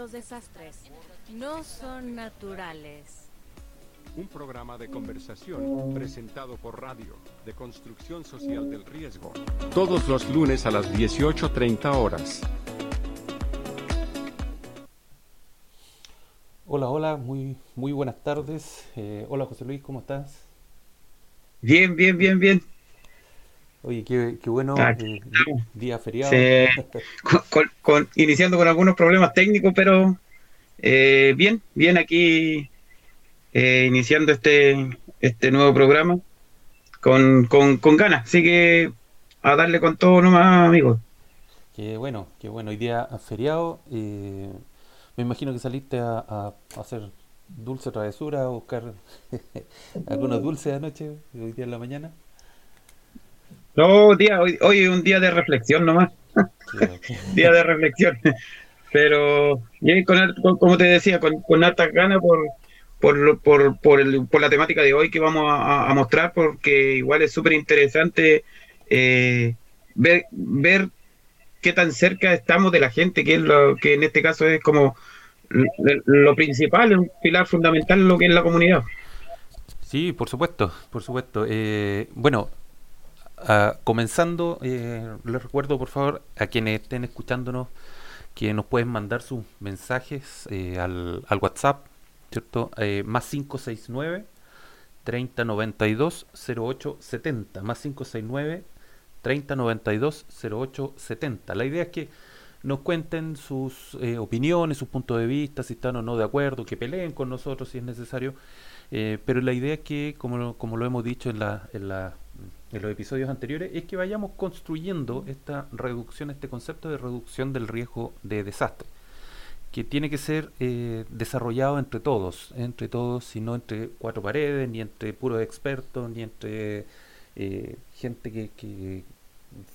Los desastres no son naturales. Un programa de conversación presentado por radio de construcción social del riesgo. Todos los lunes a las 18.30 horas. Hola, hola, muy, muy buenas tardes. Eh, hola José Luis, ¿cómo estás? Bien, bien, bien, bien. Oye, qué, qué bueno, Ah, eh, día feriado. Sí, con- con- con- iniciando con algunos problemas técnicos, pero eh, bien, bien aquí eh, iniciando este, este nuevo programa con, con, con ganas. Así que a darle con todo nomás, amigos. Qué bueno, qué bueno. Hoy día feriado. eh, me imagino que saliste a, a hacer dulce travesura, a buscar algunos dulces anoche, hoy día en la mañana. No, día, hoy, hoy es un día de reflexión nomás, día de reflexión. Pero, bien, con, como te decía, con, con hartas ganas por, por, por, por, el- por la temática de hoy que vamos a, a- a mostrar, porque igual es súper interesante eh, ver, ver qué tan cerca estamos de la gente, que es lo que en este caso es como lo, lo principal, un pilar fundamental lo que es la comunidad. Sí, por supuesto, por supuesto. Eh, bueno, ah, comenzando, eh, les recuerdo por favor a quienes estén escuchándonos que nos pueden mandar sus mensajes eh, al, WhatsApp, ¿cierto? Eh, más 569 3092 0870, más 569 3092 0870. La idea es que nos cuenten sus eh, opiniones, sus puntos de vista, si están o no de acuerdo, que peleen con nosotros si es necesario. Pero la idea es que, como como lo hemos dicho en, la, en, la, en los episodios anteriores, es que vayamos construyendo esta reducción, este concepto de reducción del riesgo de desastre, que tiene que ser eh, desarrollado entre todos, entre todos, y no entre cuatro paredes, ni entre puros expertos, ni entre eh, gente que,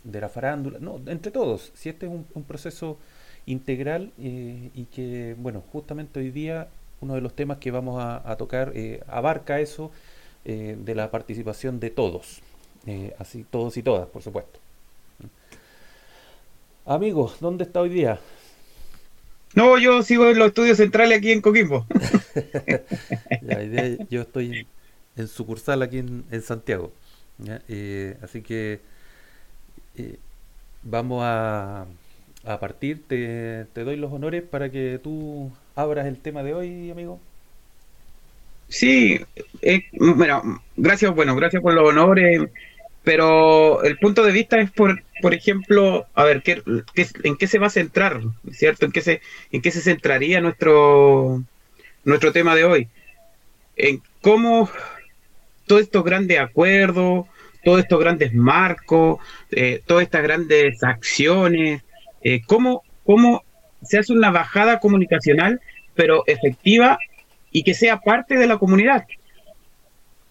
de la farándula, no, entre todos. Si este es un, proceso integral eh, y que, bueno, justamente hoy día uno de los temas que vamos a, tocar abarca eso de la participación de todos, eh, así todos y todas, por supuesto. Amigos, ¿dónde está hoy día? No, yo sigo en los estudios centrales aquí en Coquimbo. La idea, yo estoy en, en sucursal aquí en, en Santiago, ¿ya? Eh, así que eh, vamos a, a partir. Te, te doy los honores para que tú abras el tema de hoy, amigo. Sí, eh, bueno, gracias, bueno, gracias por los honores, pero el punto de vista es por, por ejemplo, a ver, ¿qué, qué- en qué se va a centrar, ¿cierto? ¿En qué se, en qué se centraría nuestro, nuestro tema de hoy? En cómo todos estos grandes acuerdos, todos estos grandes marcos, eh, todas estas grandes acciones, eh, cómo, cómo se hace una bajada comunicacional, pero efectiva y que sea parte de la comunidad.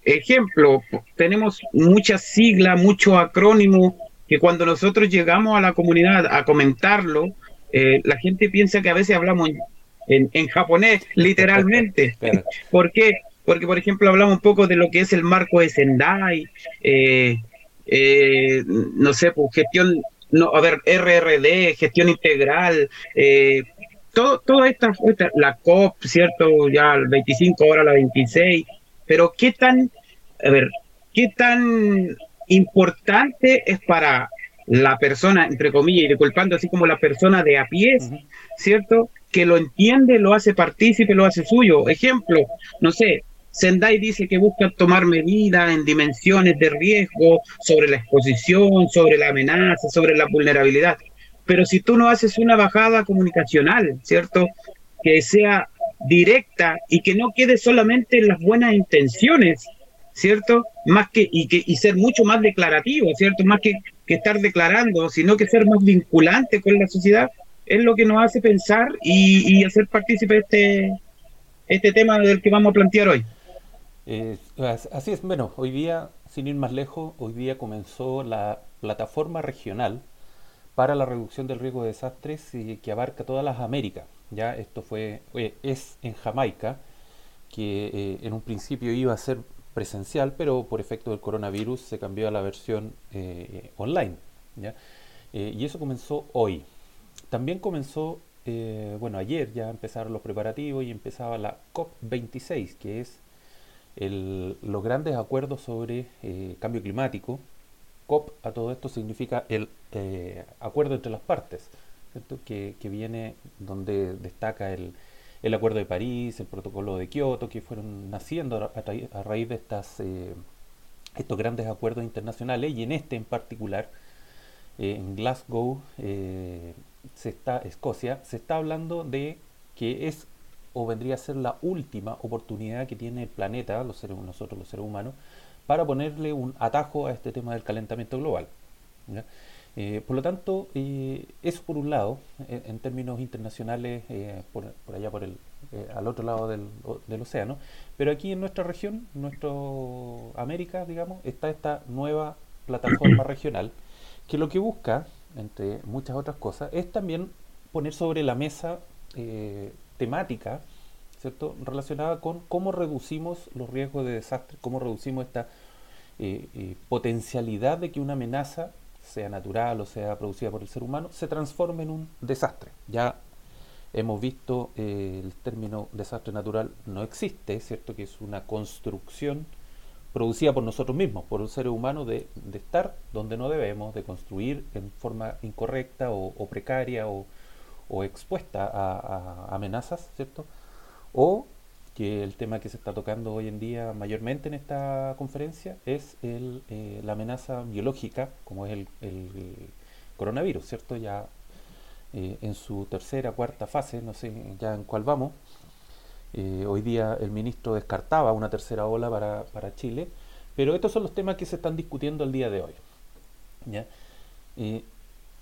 Ejemplo, tenemos muchas siglas, muchos acrónimos que cuando nosotros llegamos a la comunidad a comentarlo, eh, la gente piensa que a veces hablamos en, japonés, literalmente. ¿Por qué? Porque, por ejemplo, hablamos un poco de lo que es el marco de Sendai, eh, eh, no sé, pues gestión, no, a ver, RRD, gestión integral, eh, todo, toda esta, esta- la COP, ¿cierto? Ya el 25, ahora la 26, pero ¿qué tan, a ver, qué tan importante es para la persona, entre comillas, y disculpando así como la persona de a pie, Ujú. ¿cierto? Que lo entiende, lo hace partícipe, lo hace suyo. Ejemplo, no sé, Sendai dice que busca tomar medidas en dimensiones de riesgo sobre la exposición, sobre la amenaza, sobre la vulnerabilidad. Pero si tú no haces una bajada comunicacional, ¿cierto? Que sea directa y que no quede solamente en las buenas intenciones, ¿cierto? Más que y que y ser mucho más declarativo, ¿cierto? Más que, que estar declarando, sino que ser más vinculante con la sociedad, es lo que nos hace pensar y, y hacer partícipe este este tema del que vamos a plantear hoy. As- así es, bueno, hoy día, sin ir más lejos, hoy día comenzó la plataforma regional para la reducción del riesgo de desastres y que abarca todas las Américas. Ya esto fue, es en Jamaica, que eh, en un principio iba a ser presencial, pero por efecto del coronavirus se cambió a la versión eh, online. ¿ya? Eh, y eso comenzó hoy. También comenzó bueno, ayer ya empezaron los preparativos y empezaba la COP26, que es el, los grandes acuerdos sobre cambio climático. COP a todo esto significa el acuerdo entre las partes, Que, viene donde destaca el, el, Acuerdo de París, el Protocolo de Kioto, que fueron naciendo a, raíz de estas, eh, estos grandes acuerdos internacionales y en este en particular, eh, en Glasgow, se está, Escocia, se está hablando de que es o vendría a ser la última oportunidad que tiene el planeta, los seres, nosotros los seres humanos, para ponerle un atajo a este tema del calentamiento global. Eh, por lo tanto, eh, eso por un lado, en, términos internacionales, eh, por, allá por el, eh, al otro lado del, del, océano, pero aquí en nuestra región, nuestro América, digamos, está esta nueva plataforma regional que lo que busca, entre muchas otras cosas, es también poner sobre la mesa temática ¿cierto? relacionada con cómo reducimos los riesgos de desastre, cómo reducimos esta eh, eh, potencialidad de que una amenaza, sea natural o sea producida por el ser humano, se transforme en un desastre. Ya hemos visto eh, el término desastre natural no existe, ¿cierto? Que es una construcción producida por nosotros mismos, por un ser humano de, de estar donde no debemos, de construir en forma incorrecta o, precaria o, o expuesta a, a, amenazas, ¿cierto? O que el tema que se está tocando hoy en día mayormente en esta conferencia es el, eh, la amenaza biológica, como es el, el coronavirus, ¿cierto? Ya eh, en su tercera, cuarta fase, no sé ya en cuál vamos. Eh, hoy día el ministro descartaba una tercera ola para, para, Chile, pero estos son los temas que se están discutiendo el día de hoy. ¿ya?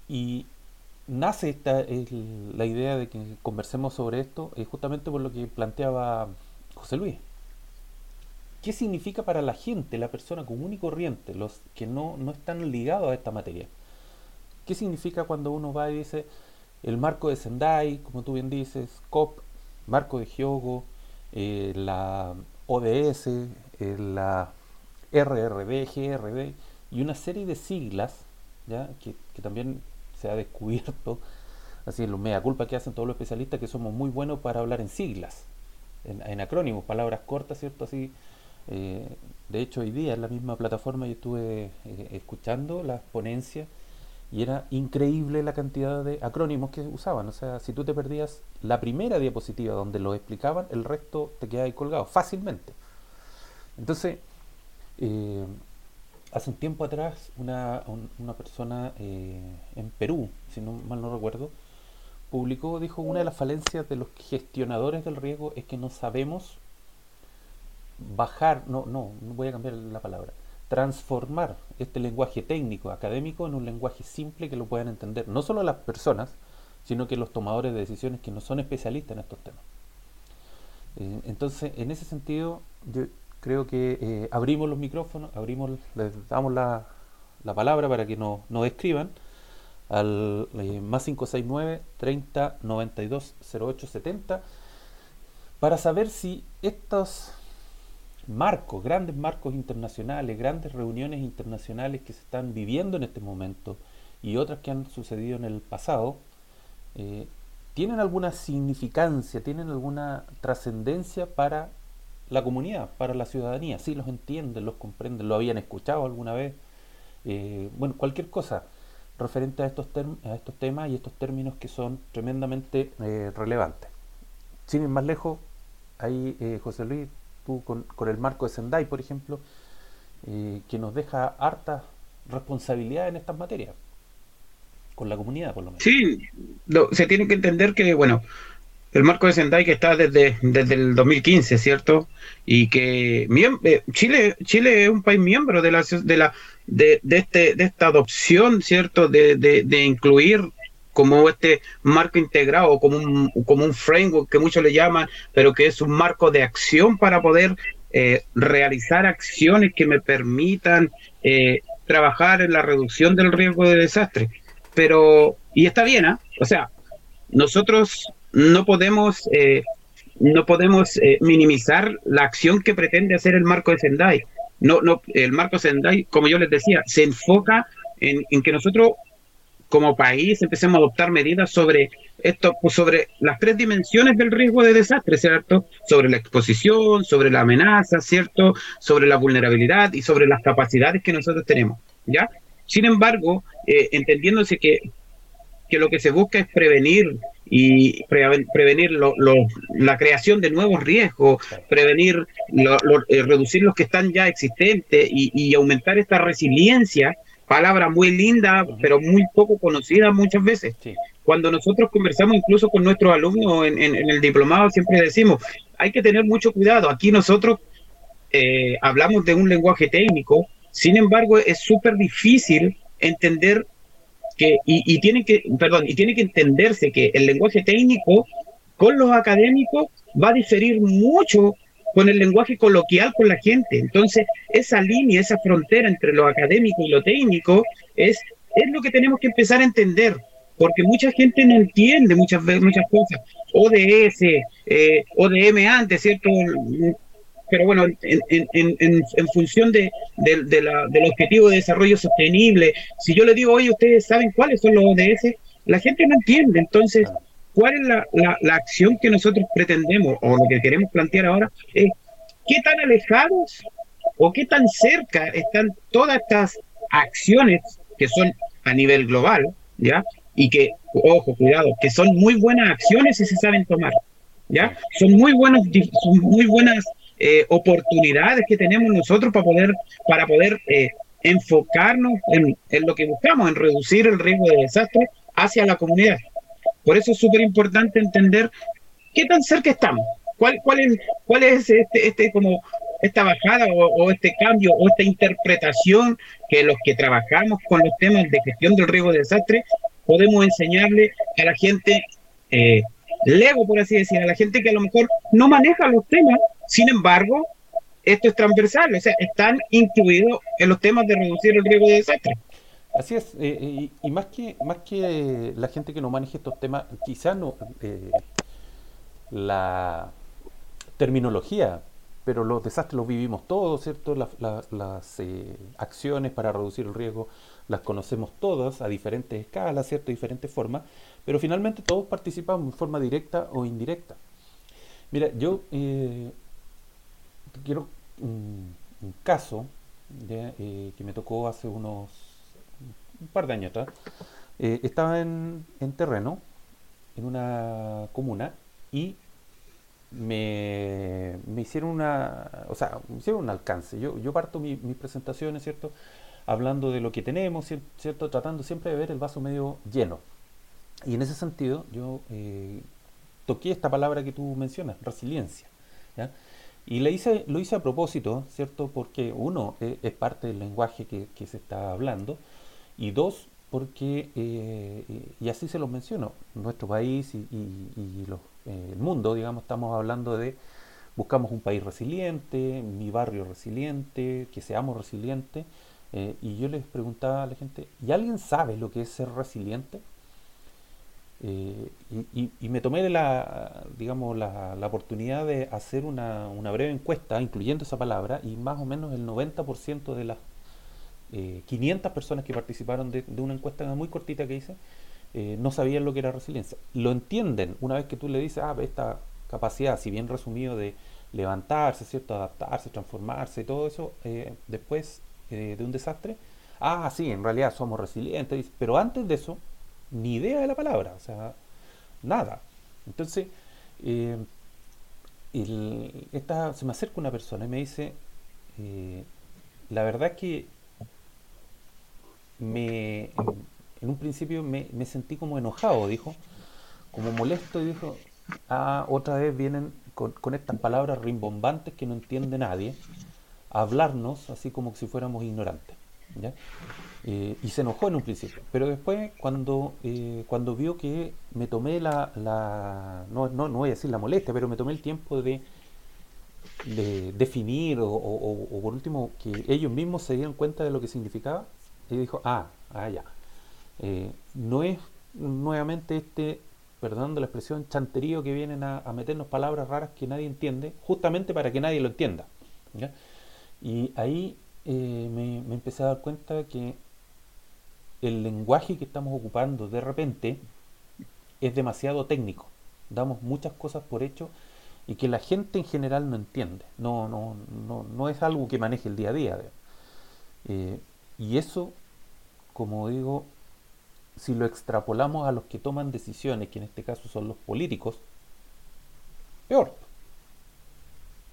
y nace esta, la idea de que conversemos sobre esto es justamente por lo que planteaba José Luis. ¿Qué significa para la gente, la persona común y corriente, los que no, no están ligados a esta materia? ¿Qué significa cuando uno va y dice el marco de Sendai, como tú bien dices, COP, marco de Hyogo, eh, la ODS, eh, la RRD, GRD y una serie de siglas ¿ya? Que también se ha descubierto, así lo mea culpa que hacen todos los especialistas, que somos muy buenos para hablar en siglas, en, en acrónimos, palabras cortas, ¿cierto? Así, eh, de hecho, hoy día en la misma plataforma yo estuve eh, escuchando las ponencias y era increíble la cantidad de acrónimos que usaban. O sea, si tú te perdías la primera diapositiva donde lo explicaban, el resto te quedaba ahí colgado fácilmente. Entonces, eh, hace un tiempo atrás una, un, una persona eh, en Perú, si no mal no recuerdo, publicó, dijo, una de las falencias de los gestionadores del riesgo es que no sabemos bajar, no, no, no voy a cambiar la palabra, transformar este lenguaje técnico, académico, en un lenguaje simple que lo puedan entender, no solo las personas, sino que los tomadores de decisiones que no son especialistas en estos temas. Eh, entonces, en ese sentido, yo, creo que eh, abrimos los micrófonos, abrimos, les damos la, la palabra para que nos, nos escriban al eh, más 569 30 92 08 70 para saber si estos marcos, grandes marcos internacionales, grandes reuniones internacionales que se están viviendo en este momento y otras que han sucedido en el pasado, eh, tienen alguna significancia, tienen alguna trascendencia para la comunidad, para la ciudadanía. Sí, los entienden, los comprenden, lo habían escuchado alguna vez. Eh, bueno, cualquier cosa referente a estos, a estos temas y estos términos que son tremendamente eh, relevantes. Sin ir más lejos, ahí eh, José Luis, tú con, con, el marco de Sendai, por ejemplo, eh, que nos deja harta responsabilidad en estas materias, con la comunidad por lo menos. Sí, se tiene que entender que, bueno, el marco de Sendai que está desde, desde el 2015, ¿cierto? Y que eh, Chile Chile es un país miembro de la de la de, de este de esta adopción, ¿cierto? De, de, de, incluir como este marco integrado, como un, como un framework que muchos le llaman, pero que es un marco de acción para poder eh, realizar acciones que me permitan eh, trabajar en la reducción del riesgo de desastre. Pero, y está bien, ¿ah? O sea, nosotros no podemos, eh, no podemos eh, minimizar la acción que pretende hacer el marco de Sendai. No, no, el marco Sendai, como yo les decía, se enfoca en, en que nosotros como país empecemos a adoptar medidas sobre esto, pues sobre las tres dimensiones del riesgo de desastre, ¿cierto? Sobre la exposición, sobre la amenaza, ¿cierto? Sobre la vulnerabilidad y sobre las capacidades que nosotros tenemos, ¿ya? Sin embargo, eh, entendiéndose que, que lo que se busca es prevenir y prevenir la creación de nuevos riesgos, prevenir, eh, reducir los que están ya existentes y, y aumentar esta resiliencia, palabra muy linda, pero muy poco conocida muchas veces. Cuando nosotros conversamos incluso con nuestros alumnos en, el diplomado, siempre decimos, hay que tener mucho cuidado. Aquí nosotros eh, hablamos de un lenguaje técnico, sin embargo, es súper difícil entender que, y, y tiene que, perdón, y tiene que entenderse que el lenguaje técnico con los académicos va a diferir mucho con el lenguaje coloquial con la gente. Entonces, esa línea, esa frontera entre lo académico y lo técnico es, es lo que tenemos que empezar a entender, porque mucha gente no entiende muchas veces muchas cosas. ODS, eh, ODM antes, ¿cierto? Pero bueno, en, en, en, en función de, de, la, del objetivo de desarrollo sostenible, si yo le digo, oye, ustedes saben cuáles son los ODS, la gente no entiende. Entonces, ¿Cuál es la, la, acción que nosotros pretendemos o lo que queremos plantear ahora? Es qué tan alejados o qué tan cerca están todas estas acciones que son a nivel global, ¿ya? Y que, ojo, cuidado, que son muy buenas acciones si se saben tomar, ¿ya? Son muy buenos, son muy buenas eh, oportunidades que tenemos nosotros para poder, para poder eh, enfocarnos en, en lo que buscamos, en reducir el riesgo de desastre hacia la comunidad. Por eso es súper importante entender qué tan cerca estamos, cuál, cuál, es, cuál es este, este como esta bajada o, este cambio o esta interpretación que los que trabajamos con los temas de gestión del riesgo de desastre podemos enseñarle a la gente eh, lego, por así decir, a la gente que a lo mejor no maneja los temas, sin embargo, esto es transversal, o sea, están incluidos en los temas de reducir el riesgo de desastre. Así es, eh, y, más que más que la gente que no maneje estos temas, quizás no eh, la terminología, pero los desastres los vivimos todos, ¿cierto? las eh, acciones para reducir el riesgo las conocemos todas a diferentes escalas, ¿cierto? diferentes formas, pero finalmente todos participamos en forma directa o indirecta. Mira, yo quiero un, caso que me tocó hace unos un par de años atrás, eh, estaba en, terreno, en una comuna, y me, hicieron una, o sea, me hicieron un alcance. Yo, yo parto mis presentaciones, ¿cierto? Hablando de lo que tenemos, ¿cierto? Tratando siempre de ver el vaso medio lleno. Y en ese sentido, yo eh, toqué esta palabra que tú mencionas, resiliencia. Y le hice, lo hice a propósito, ¿cierto? Porque uno, eh, es parte del lenguaje que, se está hablando, y dos, porque, eh, y así se los menciono, nuestro país y, eh, el mundo, digamos, estamos hablando de, buscamos un país resiliente, mi barrio resiliente, que seamos resilientes, eh, y yo les preguntaba a la gente, ¿y alguien sabe lo que es ser resiliente? Y, me tomé la, digamos, la, oportunidad de hacer una, una breve encuesta, incluyendo esa palabra, y más o menos el 90% de las 500 eh, personas que participaron de, una encuesta muy cortita que hice, eh, no sabían lo que era resiliencia. Lo entienden una vez que tú le dices, ah, esta capacidad, si bien resumido, de levantarse, ¿cierto? adaptarse, transformarse y todo eso, eh, después de un desastre, ah, sí, en realidad somos resilientes, pero antes de eso, ni idea de la palabra, o sea, nada. Entonces, esta, se me acerca una persona y me dice, la verdad es que me, en un principio me, sentí como enojado, dijo, como molesto y dijo, ah, otra vez vienen con, estas palabras rimbombantes que no entiende nadie, a hablarnos así como si fuéramos ignorantes. Eh, y se enojó en un principio, pero después cuando, eh, cuando vio que me tomé la, la no, no, no, voy a decir la molestia, pero me tomé el tiempo de, de definir o, o, por último que ellos mismos se dieran cuenta de lo que significaba, y dijo, ah, ah, ya. Eh, no es nuevamente este, perdonando la expresión, chanterío que vienen a, meternos palabras raras que nadie entiende, justamente para que nadie lo entienda. Y ahí eh, me, empecé a dar cuenta que el lenguaje que estamos ocupando de repente es demasiado técnico. Damos muchas cosas por hecho y que la gente en general no entiende. No, no, no, no es algo que maneje el día a día. Eh, y eso, como digo, si lo extrapolamos a los que toman decisiones, que en este caso son los políticos, peor.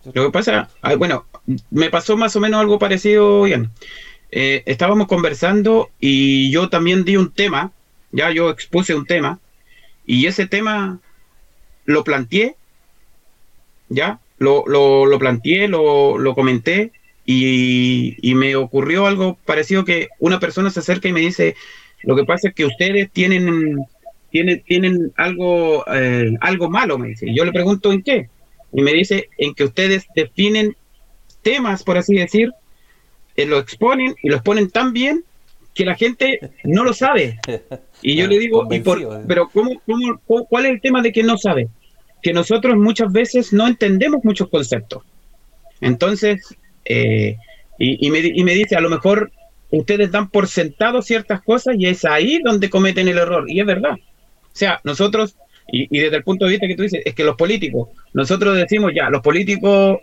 Lo que pasa, ah, bueno, me pasó más o menos algo parecido, bien. Eh, estábamos conversando y yo también di un tema, ya yo expuse un tema, y ese tema lo planteé, ya, lo, lo, planteé, lo, lo comenté, y, y, me ocurrió algo parecido que una persona se acerca y me dice, lo que pasa es que ustedes tienen, tienen, tienen algo, eh, algo malo, me dice. Yo le pregunto en qué. Y me dice en que ustedes definen temas, por así decir, eh, lo exponen y los ponen tan bien que la gente no lo sabe. Y yo le digo, y por, ¿eh? pero ¿cómo, cómo, ¿cuál es el tema de que no sabe? Que nosotros muchas veces no entendemos muchos conceptos. Entonces, eh, y, y, me, y me dice, a lo mejor ustedes dan por sentado ciertas cosas y es ahí donde cometen el error. Y es verdad. O sea, nosotros, y, y, desde el punto de vista que tú dices, es que los políticos, nosotros decimos ya, los políticos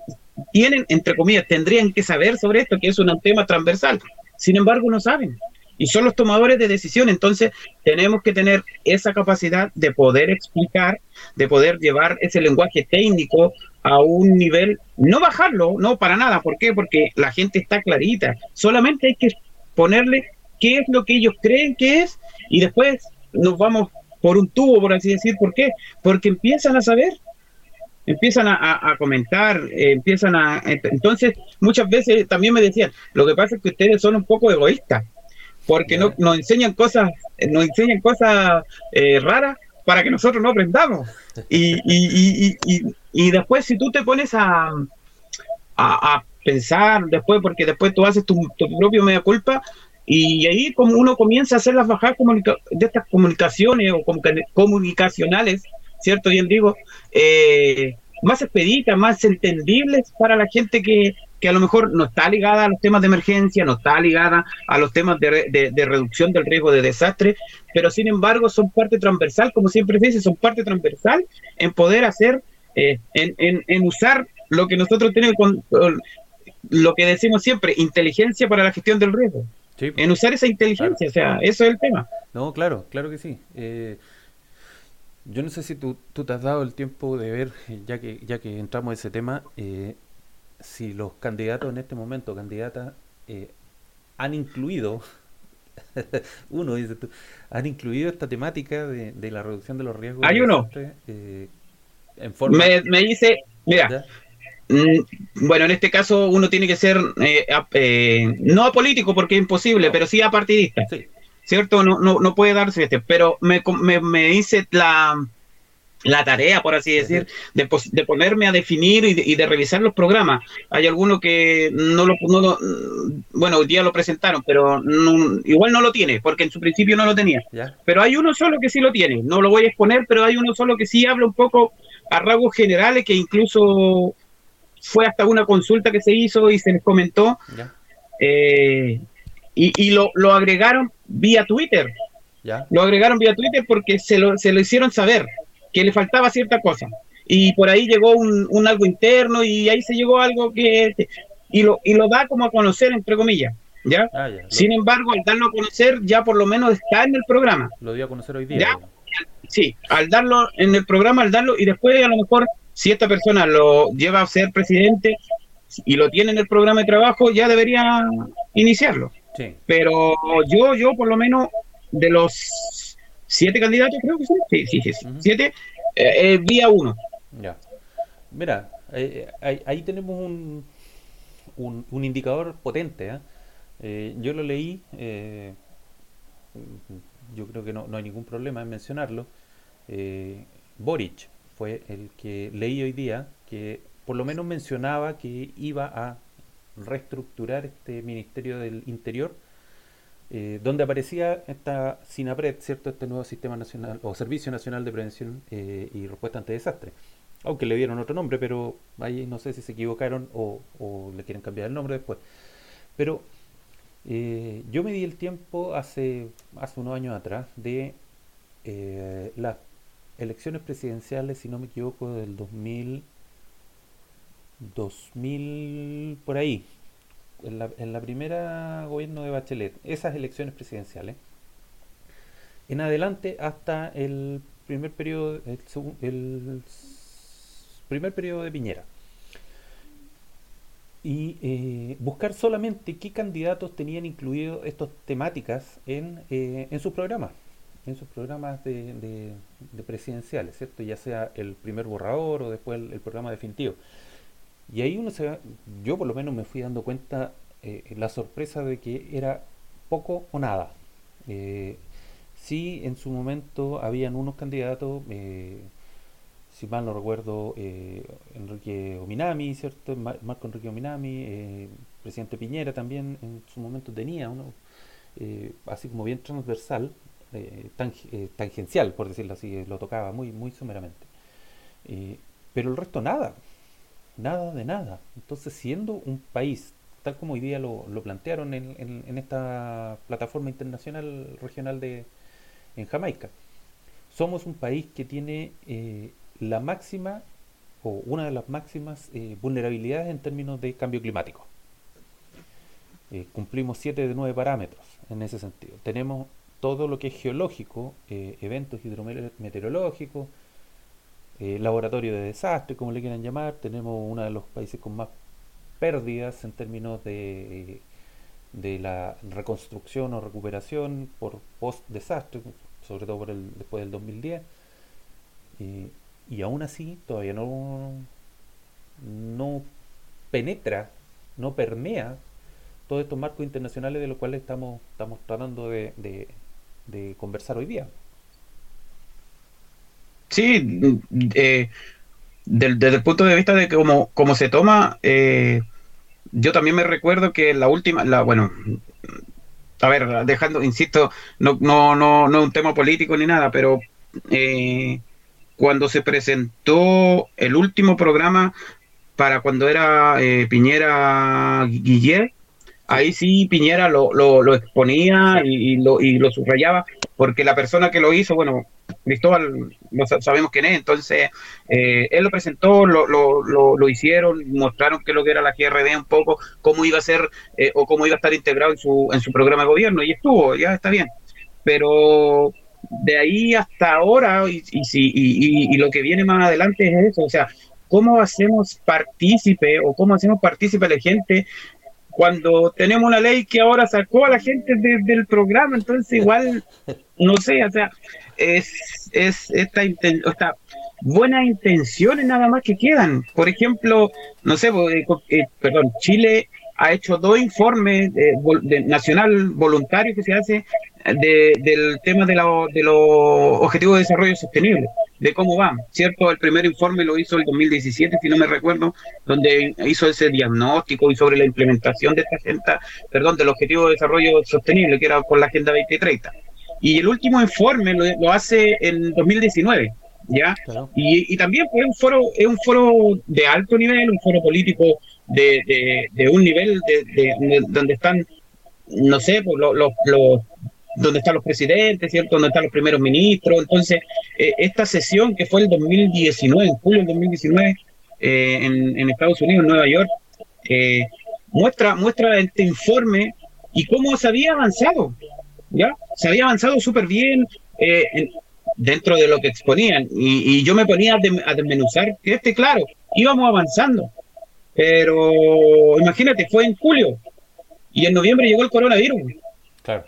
tienen, entre comillas, tendrían que saber sobre esto, que es un tema transversal. Sin embargo, no saben. Y son los tomadores de decisión. Entonces, tenemos que tener esa capacidad de poder explicar, de poder llevar ese lenguaje técnico a un nivel, no bajarlo, no para nada. ¿Por qué? Porque la gente está clarita. Solamente hay que ponerle qué es lo que ellos creen que es y después nos vamos por un tubo, por así decir. ¿Por qué? Porque empiezan a saber, empiezan a, comentar, eh, empiezan a... Entonces, muchas veces también me decían, lo que pasa es que ustedes son un poco egoístas, porque no, nos enseñan cosas, nos enseñan cosas eh, raras para que nosotros no aprendamos. Y, y, y, y, y después si tú te pones a, a, a pensar después, porque después tú haces tu, tu propio media culpa y ahí como uno comienza a hacer las bajadas de estas comunicaciones o comunicacionales, ¿cierto? Bien digo, eh, más expeditas, más entendibles para la gente que, que, a lo mejor no está ligada a los temas de emergencia, no está ligada a los temas de, de, de reducción del riesgo de desastre, pero sin embargo son parte transversal, como siempre se dice, son parte transversal en poder hacer, eh, en, en, en, usar lo que nosotros tenemos con, con, lo que decimos siempre, inteligencia para la gestión del riesgo. Sí, en usar esa inteligencia, claro. o sea, eso es el tema. No, claro, claro que sí. Eh, yo no sé si tú, tú, te has dado el tiempo de ver, ya que, ya que entramos en ese tema, eh, si los candidatos en este momento, candidatas, eh, han incluido, uno dice tú, han incluido esta temática de, de la reducción de los riesgos. Hay uno. Eh, en forma... me, me dice, mira. Mm, bueno, en este caso uno tiene que ser eh, eh, no apolítico porque es imposible, no. pero sí apartidista. Sí. ¿Cierto? No, no, no puede darse este, pero me, me, me hice la, la tarea, por así decir, de, de ponerme a definir y de, y de, revisar los programas. Hay algunos que no lo, no lo bueno, hoy día lo presentaron, pero no, igual no lo tiene, porque en su principio no lo tenía. ¿Ya? Pero hay uno solo que sí lo tiene. No lo voy a exponer, pero hay uno solo que sí habla un poco a rasgos generales que incluso fue hasta una consulta que se hizo y se les comentó. Eh, y, y lo, lo, agregaron vía Twitter. ¿Ya? Lo agregaron vía Twitter porque se lo, se lo hicieron saber que le faltaba cierta cosa. Y por ahí llegó un, un algo interno y ahí se llegó algo que... Y lo, y lo da como a conocer, entre comillas. ¿ya? Ah, ya. Sin embargo, al darlo a conocer, ya por lo menos está en el programa. Lo dio a conocer hoy día. ¿ya? Sí, al darlo en el programa, al darlo, y después a lo mejor si esta persona lo lleva a ser presidente y lo tiene en el programa de trabajo, ya debería iniciarlo. Sí. Pero yo, yo por lo menos de los siete candidatos, creo que son, sí, sí, sí, uh -huh. siete, eh, eh, vía uno. Ya. Mira, eh, ahí, ahí, tenemos un, un, un indicador potente. yo lo leí, eh, yo creo que no, no, hay ningún problema en mencionarlo. Boric fue el que leí hoy día, que por lo menos mencionaba que iba a reestructurar este Ministerio del Interior, eh, donde aparecía esta SINAPRED, ¿cierto? Este nuevo Sistema Nacional o Servicio Nacional de Prevención eh, y Respuesta ante Desastres. Aunque le dieron otro nombre, pero ahí no sé si se equivocaron o, le quieren cambiar el nombre después. Pero Eh, yo me di el tiempo hace, hace unos años atrás de las elecciones presidenciales, si no me equivoco, del 2000, 2000 por ahí, en la, primera gobierno de Bachelet, esas elecciones presidenciales, en adelante hasta el primer periodo, el, primer periodo de Piñera y eh, buscar solamente qué candidatos tenían incluido estas temáticas en, eh, en sus programas, en sus programas de, de, presidenciales, ¿cierto? Ya sea el primer borrador o después el, programa definitivo. Y ahí uno se yo por lo menos me fui dando cuenta eh, la sorpresa de que era poco o nada. Eh, sí, en su momento habían unos candidatos si mal no recuerdo, eh, Enrique Ominami, ¿cierto? Marco Enrique Ominami, eh, presidente Piñera también en su momento tenía uno, eh, así como bien transversal, tangencial, por decirlo así, lo tocaba muy, muy someramente. pero el resto nada, nada de nada. Entonces, siendo un país, tal como hoy día lo, plantearon en, esta plataforma internacional regional de, en Jamaica, somos un país que tiene la máxima o una de las máximas eh, vulnerabilidades en términos de cambio climático. Eh, cumplimos 7 de 9 parámetros en ese sentido. Tenemos todo lo que es geológico, eh, eventos hidrometeorológicos, laboratorio de desastre, como le quieran llamar. Tenemos uno de los países con más pérdidas en términos de, de la reconstrucción o recuperación por post-desastre, sobre todo por el, después del 2010 y aún así todavía no, no penetra, no permea todos estos marcos internacionales de los cuales estamos, estamos tratando de, de, conversar hoy día. Sí, eh, desde, el punto de vista de cómo, cómo se toma, eh, yo también me recuerdo que la última, la bueno, a ver, dejando, insisto, no, no, no, no un tema político ni nada, pero eh, cuando se presentó el último programa para cuando era eh, Piñera Guillet, ahí sí Piñera lo, lo, exponía y, lo, y lo subrayaba, porque la persona que lo hizo, bueno, Cristóbal, sabemos quién es, entonces eh, él lo presentó, lo, lo, lo, hicieron, mostraron qué es lo que era la GRD un poco, cómo iba a ser eh, o cómo iba a estar integrado en su, en su programa de gobierno, y estuvo, ya está bien. Pero de ahí hasta ahora y, y, y, lo que viene más adelante es eso, o sea, ¿cómo hacemos partícipe o cómo hacemos partícipe a la gente cuando tenemos una ley que ahora sacó a la gente del programa? Entonces igual, no sé, o sea, es, es esta, esta buenas intenciones nada más que quedan. Por ejemplo, no sé, eh, eh, perdón, Chile ha hecho dos informes de, nacional voluntario que se hace del tema de, de los objetivos de desarrollo sostenible, de cómo va, ¿cierto? El primer informe lo hizo el 2017, si no me recuerdo, donde hizo ese diagnóstico y sobre la implementación de esta agenda, perdón, del objetivo de desarrollo sostenible, que era con la Agenda 2030. Y el último informe lo, hace en 2019. ¿Ya? Y, y, también es un foro es un foro de alto nivel, un foro político de, de, un nivel de, donde están, no sé, pues, los, los, donde están los presidentes, ¿cierto? Donde están los primeros ministros. Entonces, eh, esta sesión que fue el 2019, en julio del 2019, eh, en, en, Estados Unidos, en Nueva York, eh, muestra, muestra este informe y cómo se había avanzado, ¿ya? Se había avanzado súper bien dentro de lo que exponían. Y, yo me ponía a, a desmenuzar que este, claro, íbamos avanzando, pero imagínate, fue en julio y en noviembre llegó el coronavirus. Claro.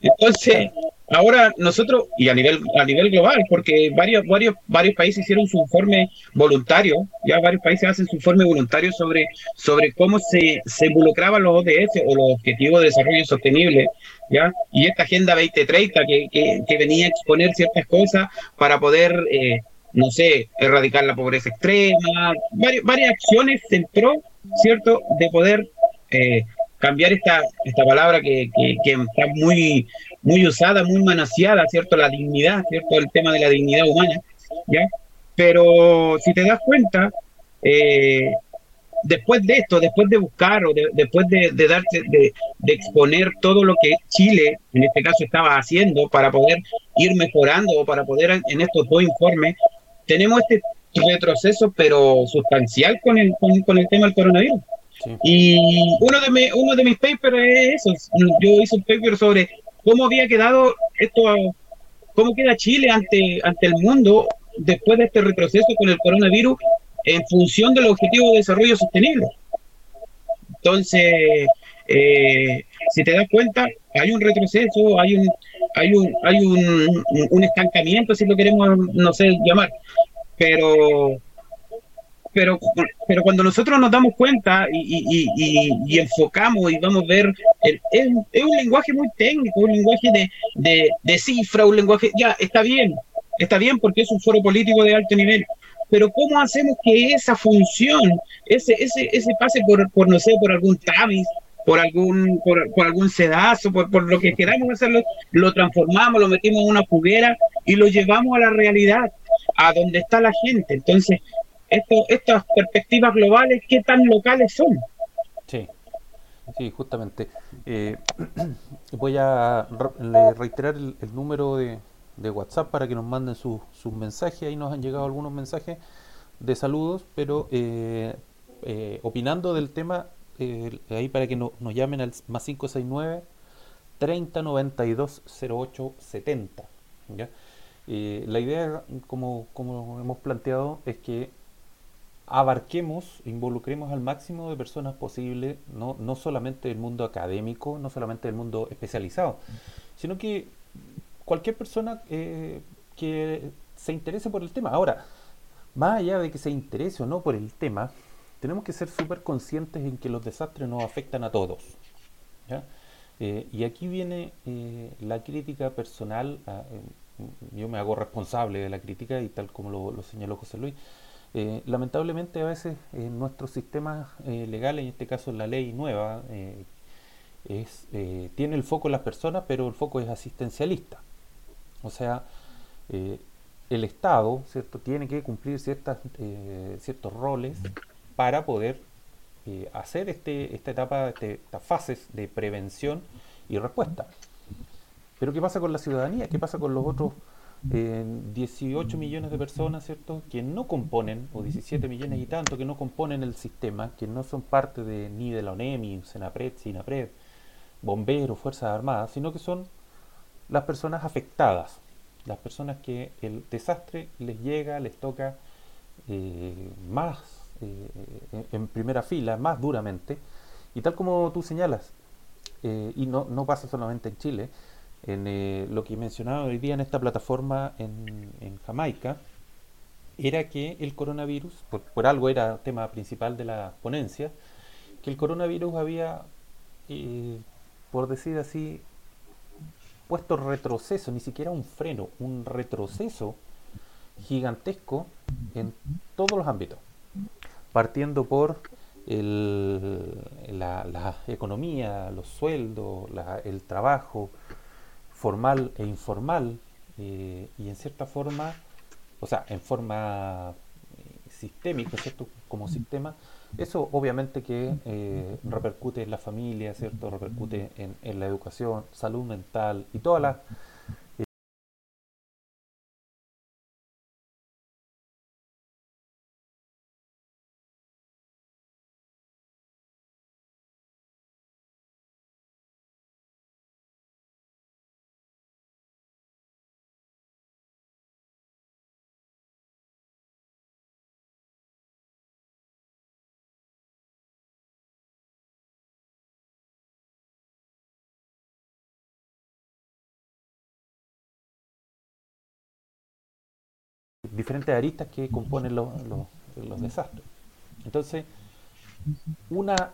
Entonces, ahora nosotros, y a nivel, a nivel global, porque varios, varios, varios países hicieron su informe voluntario, ya varios países hacen su informe voluntario sobre, sobre cómo se, se involucraban los ODS o los Objetivos de Desarrollo Sostenible, ¿ya? Y esta Agenda 2030 que, que, que venía a exponer ciertas cosas para poder eh, no sé, erradicar la pobreza extrema, varias, varias acciones en pro, ¿cierto?, de poder eh, cambiar esta, esta palabra que, está muy, muy usada, muy manoseada, ¿cierto?, la dignidad, ¿cierto?, el tema de la dignidad humana. Pero si te das cuenta, eh, después de esto, después de buscar o después de, de darse, de, exponer todo lo que Chile, en este caso, estaba haciendo para poder ir mejorando o para poder en estos dos informes, tenemos este retroceso, pero sustancial con el, con, el tema del coronavirus. Y uno de, uno de mis papers es eso. Yo hice un paper sobre cómo había quedado esto, cómo queda Chile ante, ante el mundo después de este retroceso con el coronavirus en función del objetivo de desarrollo sostenible. Entonces, eh, si te das cuenta, hay un retroceso, hay un, hay un, hay un, un estancamiento, si lo queremos, no sé, llamar. Pero, pero, pero cuando nosotros nos damos cuenta y, enfocamos y vamos a ver, es, es, un lenguaje muy técnico, un lenguaje de, cifra, un lenguaje, ya, está bien, está bien porque es un foro político de alto nivel, pero ¿cómo hacemos que esa función, ese, ese, ese pase por, por, no sé, por algún Tavis, por algún, por, algún sedazo, por, por, lo que queramos hacerlo, lo transformamos, lo metimos en una juguera y lo llevamos a la realidad, a donde está la gente. Entonces, esto, estas perspectivas globales, ¿qué tan locales son? Sí, sí, justamente. Eh, voy a reiterar el número de, WhatsApp para que nos manden sus mensajes. Ahí nos han llegado algunos mensajes de saludos, pero eh, eh, opinando del tema, ahí para que nos llamen al más 569 30 92 08 70. la idea, como, como hemos planteado, es que abarquemos, involucremos al máximo de personas posible, no, no solamente del mundo académico, no solamente del mundo especializado, sino que cualquier persona eh, que se interese por el tema. Ahora, más allá de que se interese o no por el tema, tenemos que ser súper conscientes en que los desastres nos afectan a todos. Eh, y aquí viene eh, la crítica personal, yo me hago responsable de la crítica y tal como lo, señaló José Luis, lamentablemente a veces en nuestros sistemas legales, en este caso la ley nueva, es, tiene el foco en las personas, pero el foco es asistencialista. O sea, eh, el Estado ¿cierto? tiene que cumplir ciertas, eh, ciertos roles para poder eh, hacer este, esta etapa, este, estas fases de prevención y respuesta. Pero ¿qué pasa con la ciudadanía? ¿Qué pasa con los otros 18 millones de personas, ¿cierto? Que no componen, o 17 millones y tanto, que no componen el sistema, que no son parte de, ni de la ONEMI, Senapred, Sinapred, bomberos, Fuerzas Armadas, sino que son las personas afectadas, las personas que el desastre les llega, les toca eh, más eh, en primera fila, más duramente, y tal como tú señalas, eh, y no, no, pasa solamente en Chile, en lo que mencionaba hoy día en esta plataforma en, Jamaica, era que el coronavirus, por, por, algo era tema principal de la ponencia, que el coronavirus había, por decir así, puesto retroceso, ni siquiera un freno, un retroceso gigantesco en todos los ámbitos, partiendo por la, economía, los sueldos, el trabajo formal e informal, eh, y en cierta forma, o sea, en forma eh, sistémica, ¿cierto? Como sistema, eso obviamente que eh, repercute en la familia, ¿cierto? Repercute en, la educación, salud mental y todas las... diferentes aristas que componen los, desastres. Entonces, una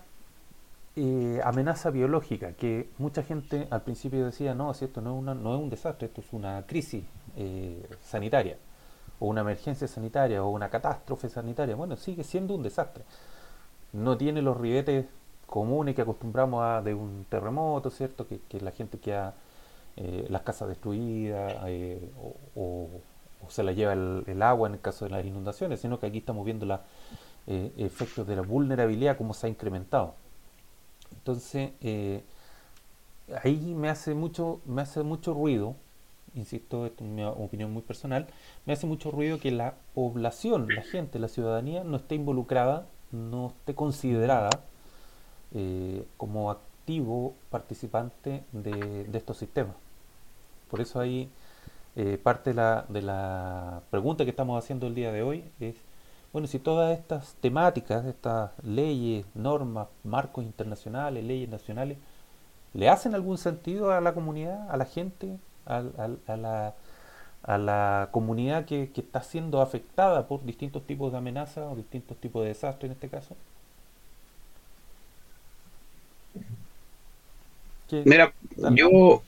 eh, amenaza biológica que mucha gente al principio decía, no, si esto no es, una, no es un desastre, esto es una crisis eh, sanitaria, o una emergencia sanitaria, o una catástrofe sanitaria. Bueno, sigue siendo un desastre. No tiene los ribetes comunes que acostumbramos a de un terremoto, ¿cierto? Que, la gente queda eh, las casas destruidas o se la lleva el, agua en el caso de las inundaciones, sino que aquí estamos viendo la, eh, efectos de la vulnerabilidad, cómo se ha incrementado. Entonces, eh, ahí me hace mucho, me hace mucho ruido, insisto, esto es mi opinión muy personal, me hace mucho ruido que la población, la gente, la ciudadanía no esté involucrada, no esté considerada eh, como activo participante de, de, estos sistemas. Por eso ahí eh, parte de la, de la pregunta que estamos haciendo el día de hoy es, bueno, si todas estas temáticas, estas leyes, normas, marcos internacionales, leyes nacionales, ¿le hacen algún sentido a la comunidad, a la gente, a, a, a la, a la comunidad que, que, está siendo afectada por distintos tipos de amenazas o distintos tipos de desastres en este caso? Mira, yo,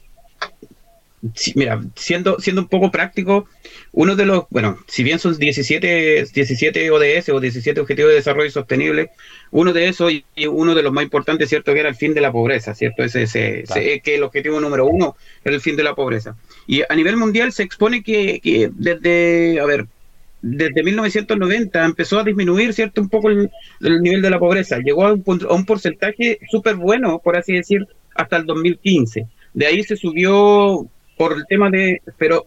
mira, siendo, siendo un poco práctico, uno de los, bueno, si bien son 17, 17 ODS o 17 Objetivos de Desarrollo Sostenible, uno de esos y uno de los más importantes, ¿cierto? Que era el fin de la pobreza, ¿cierto? Ese, ese, claro. ese que el objetivo número uno era el fin de la pobreza. Y a nivel mundial se expone que, que desde, a ver, desde 1990 empezó a disminuir, ¿cierto? Un poco el, el nivel de la pobreza. Llegó a un, a un porcentaje súper bueno, por así decir, hasta el 2015. De ahí se subió por el tema de... Pero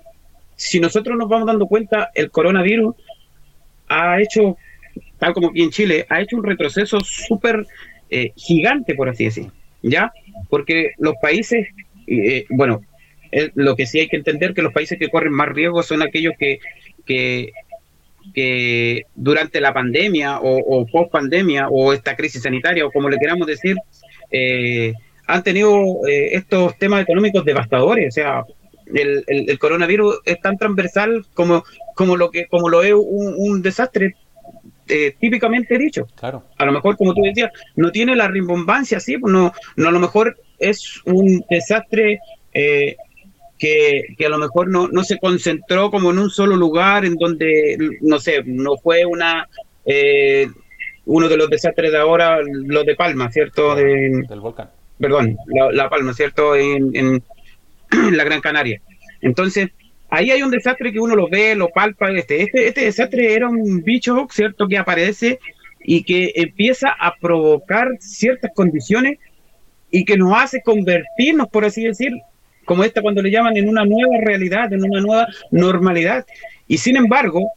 si nosotros nos vamos dando cuenta, el coronavirus ha hecho, tal como aquí en Chile, ha hecho un retroceso súper eh, gigante, por así decir, ¿ya? Porque los países, eh, bueno, lo que sí hay que entender que los países que corren más riesgo son aquellos que, que, que durante la pandemia o, o post pandemia o esta crisis sanitaria o como le queramos decir, eh, han tenido eh, estos temas económicos devastadores. O sea, el, el, el, coronavirus es tan transversal como, como lo que como lo es un, un desastre eh, típicamente dicho. Claro. A lo mejor, como tú decías, no tiene la rimbombancia, sí, pues no, no a lo mejor es un desastre eh, que, que, a lo mejor no, no se concentró como en un solo lugar, en donde, no sé, no fue una... Eh, uno de los desastres de ahora, los de Palma, ¿cierto? De, del volcán perdón, la, la Palma, ¿cierto? En, en, la Gran Canaria. Entonces, ahí hay un desastre que uno lo ve, lo palpa. Este, este, este desastre era un bicho, ¿cierto? Que aparece y que empieza a provocar ciertas condiciones y que nos hace convertirnos, por así decir, como esta cuando le llaman en una nueva realidad, en una nueva normalidad. Y sin embargo,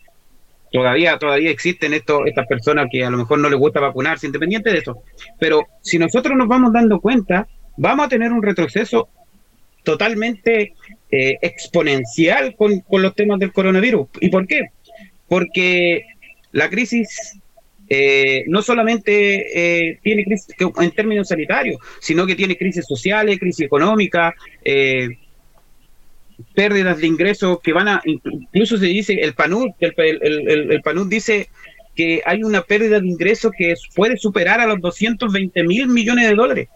todavía, todavía existen esto, estas personas que a lo mejor no les gusta vacunarse, independiente de eso. Pero si nosotros nos vamos dando cuenta, vamos a tener un retroceso totalmente eh, exponencial con, con, los temas del coronavirus. ¿Y por qué? Porque la crisis eh, no solamente eh, tiene crisis en términos sanitarios, sino que tiene crisis sociales, crisis económica, eh, pérdidas de ingresos que van a, incluso se dice, el PNUD, el, el, el, el PNUD dice que hay una pérdida de ingresos que puede superar a los 220 mil millones de dólares.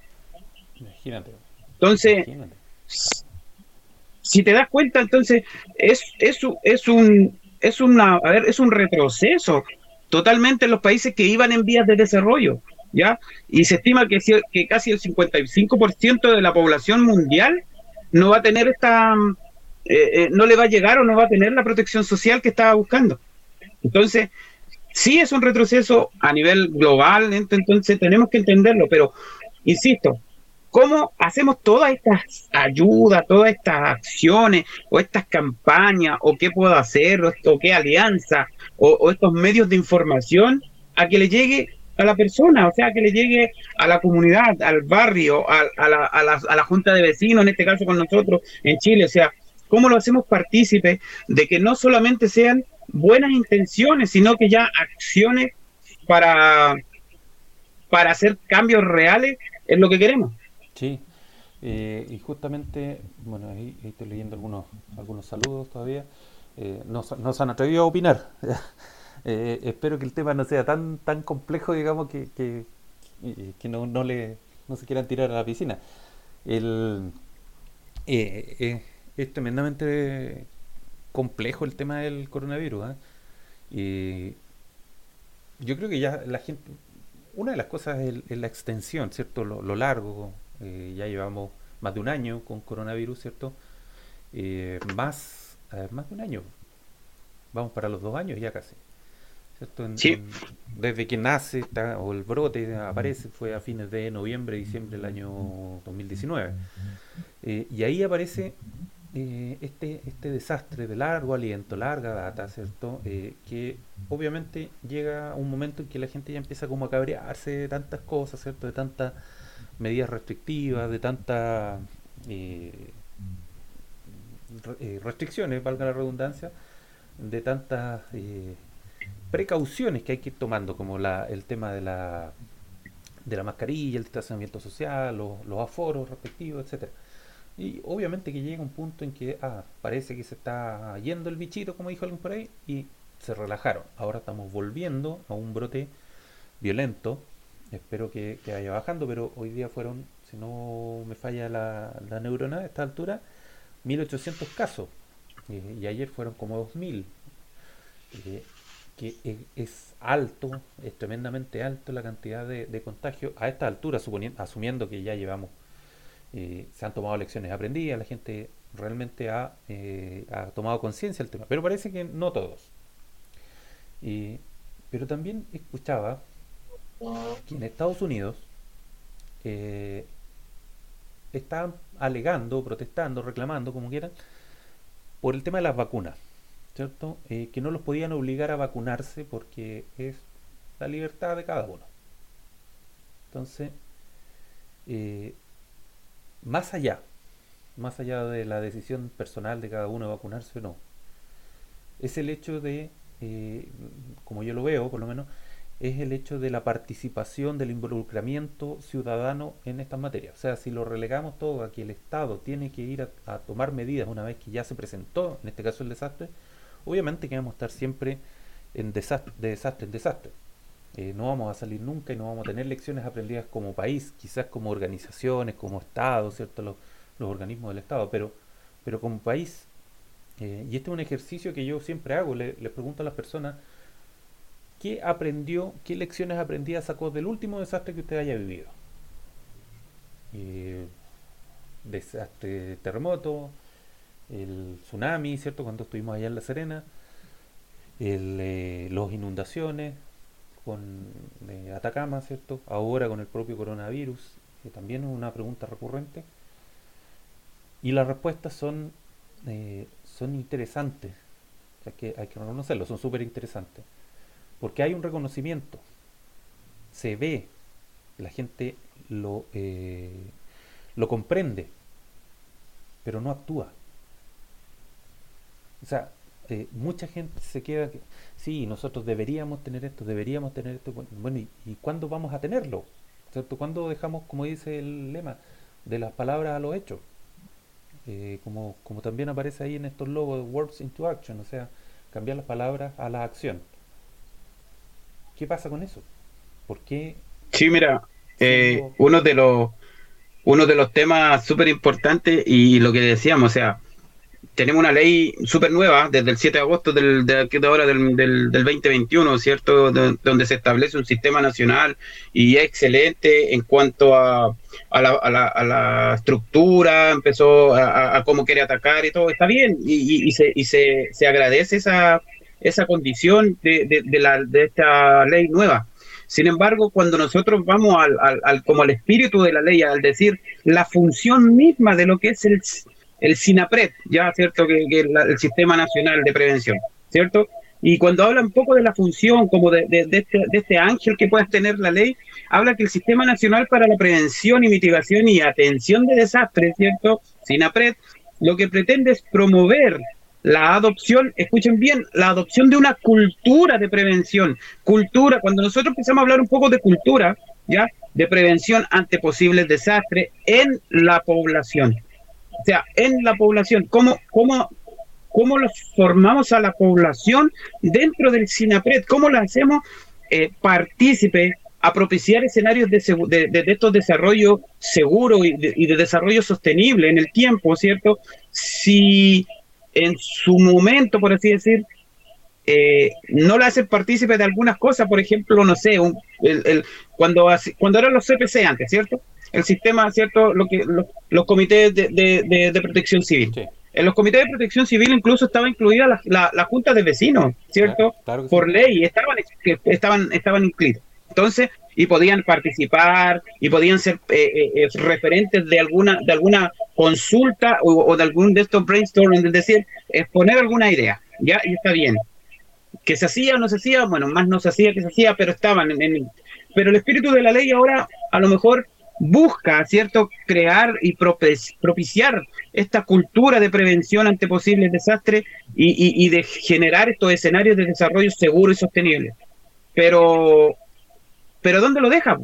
Imagínate. Entonces, Imagínate. Si te das cuenta, entonces es, es, es un es una a ver, es un retroceso totalmente en los países que iban en vías de desarrollo, ¿ya? Y se estima que, casi el 55% de la población mundial no va a tener esta eh, eh, no le va a llegar o no va a tener la protección social que estaba buscando. Entonces, sí es un retroceso a nivel global, entonces tenemos que entenderlo, pero insisto, ¿cómo hacemos todas estas ayudas, todas estas acciones o estas campañas o qué puedo hacer o, qué alianza o, estos medios de información a que le llegue a la persona, o sea, que le llegue a la comunidad, al barrio, a, a, la, a, la, a la junta de vecinos, en este caso con nosotros en Chile, o sea, ¿Cómo lo hacemos partícipe de que no solamente sean buenas intenciones, sino que ya acciones para, para hacer cambios reales en lo que queremos? Sí, eh, y justamente, bueno, ahí, estoy leyendo algunos, algunos saludos todavía. Eh, no, no, se han atrevido a opinar. eh, espero que el tema no sea tan tan complejo, digamos, que, que, que no, no, le, no se quieran tirar a la piscina. El, es tremendamente complejo el tema del coronavirus. ¿eh? Y yo creo que ya la gente, una de las cosas es, la extensión, ¿cierto? Lo largo, eh, ya llevamos más de un año con coronavirus, ¿cierto? Eh, más, más de un año, vamos para los dos años ya casi. ¿cierto? En- Sí. en- desde que nace está- o el brote aparece fue a fines de noviembre, diciembre del año 2019. Eh, y ahí aparece eh, este, este desastre de largo aliento, larga data, ¿cierto? Eh, que obviamente llega un momento en que la gente ya empieza como a cabrearse de tantas cosas, ¿cierto? De tantas medidas restrictivas, de tantas eh, eh, restricciones, valga la redundancia, de tantas eh, precauciones que hay que ir tomando, como la, el tema de la de la mascarilla, el distanciamiento social, los, los aforos respectivos, etcétera. Y obviamente que llega un punto en que ah, parece que se está yendo el bichito, como dijo alguien por ahí, y se relajaron. Ahora estamos volviendo a un brote violento. Espero que, que vaya bajando, pero hoy día fueron, si no me falla la, la neurona a esta altura, 1800 casos. Eh, y ayer fueron como 2000. Eh, que es alto, es tremendamente alto la cantidad de, de contagios a esta altura, suponi- asumiendo que ya llevamos, eh, se han tomado lecciones aprendidas, la gente realmente ha, eh, ha tomado conciencia del tema, pero parece que no todos. Y- pero también escuchaba que en Estados Unidos están alegando, protestando, reclamando, como quieran, por el tema de las vacunas. ¿cierto? Eh, que no los podían obligar a vacunarse porque es la libertad de cada uno. Entonces, eh, más allá, más allá de la decisión personal de cada uno de vacunarse o no, es el hecho de, eh, como yo lo veo por lo menos, es el hecho de la participación, del involucramiento ciudadano en estas materias. O sea, si lo relegamos todo a que el Estado tiene que ir a, tomar medidas una vez que ya se presentó, en este caso el desastre, obviamente que vamos a estar siempre en desastre, de desastre en desastre. Eh, no vamos a salir nunca y no vamos a tener lecciones aprendidas como país, quizás como organizaciones, como Estado, ¿cierto? Los, los organismos del Estado, pero, pero como país, eh, y este es un ejercicio que yo siempre hago, le, le pregunto a las personas, ¿qué aprendió, qué lecciones aprendidas sacó del último desastre que usted haya vivido? Eh, desastre, terremoto, el tsunami, ¿cierto? Cuando estuvimos allá en La Serena, el, eh, los inundaciones con Atacama, ¿cierto? Ahora con el propio coronavirus, que también es una pregunta recurrente. Y las respuestas son, eh, son interesantes, hay que, hay que reconocerlo, son súper interesantes, porque hay un reconocimiento, se ve, la gente lo, eh, comprende, pero no actúa. O sea, eh, mucha gente se queda que, sí, nosotros deberíamos tener esto, deberíamos tener esto, bueno, ¿y, y cuándo vamos a tenerlo? ¿Cierto? ¿Cuándo dejamos, como dice el lema, de las palabras a los hechos? Eh, como, como también aparece ahí en estos logos Words into Action, o sea, cambiar las palabras a la acción. ¿Qué pasa con eso? ¿Por qué? Sí, mira, eh, uno de los uno de los temas súper importantes y lo que decíamos, o sea, tenemos una ley súper nueva desde el 7 de agosto del, de, de ahora del, del, del 2021, ¿cierto? De- donde se establece un sistema nacional y es excelente en cuanto a, a, la, a, la, a la estructura, empezó a cómo quiere atacar y todo, está bien, y, y- y se, y se, se agradece esa, esa condición de, de, de esta ley nueva. Sin embargo, cuando nosotros vamos al, al, como al espíritu de la ley, al decir la función misma de lo que es el, el SINAPRED, ya, ¿cierto? Que, que el Sistema Nacional de Prevención, ¿cierto? Y cuando habla un poco de la función, como de, este, de este ángel que pueda tener la ley, habla que el Sistema Nacional para la Prevención y Mitigación y Atención de Desastres, ¿cierto? SINAPRED, lo que pretende es promover la adopción, escuchen bien, la adopción de una cultura de prevención. Cultura, cuando nosotros empezamos a hablar un poco de cultura, ¿ya? De prevención ante posibles desastres en la población. O sea, en la población, ¿cómo, cómo, cómo los formamos a la población dentro del SINAPRED? ¿Cómo la hacemos eh, partícipe a propiciar escenarios de, de- de estos desarrollos seguros y de, y de desarrollo sostenible en el tiempo, ¿cierto? Si en su momento, por así decir, eh, no la hacen partícipe de algunas cosas, por ejemplo, no sé, un- el, el- cuando, cuando eran los CPC antes, ¿cierto? El sistema, ¿cierto? Lo que, lo- los comités de, de- de- de protección civil. Sí. En los comités de protección civil incluso estaba incluida la, la, la junta de vecinos, ¿cierto? Claro Por sí. ley, estaban, estaban, estaban incluidos. Entonces, y podían participar y podían ser eh, eh, eh, referentes de alguna de alguna consulta o, de algún brainstorming, es decir, exponer alguna idea, ya, y está bien. Que se hacía o no se hacía, bueno, más no se hacía que se hacía, pero estaban en, pero el espíritu de la ley ahora a lo mejor busca, ¿cierto?, crear y propici- propiciar esta cultura de prevención ante posibles desastres y, y- y de generar estos escenarios de desarrollo seguro y sostenible. Pero, pero ¿dónde lo deja?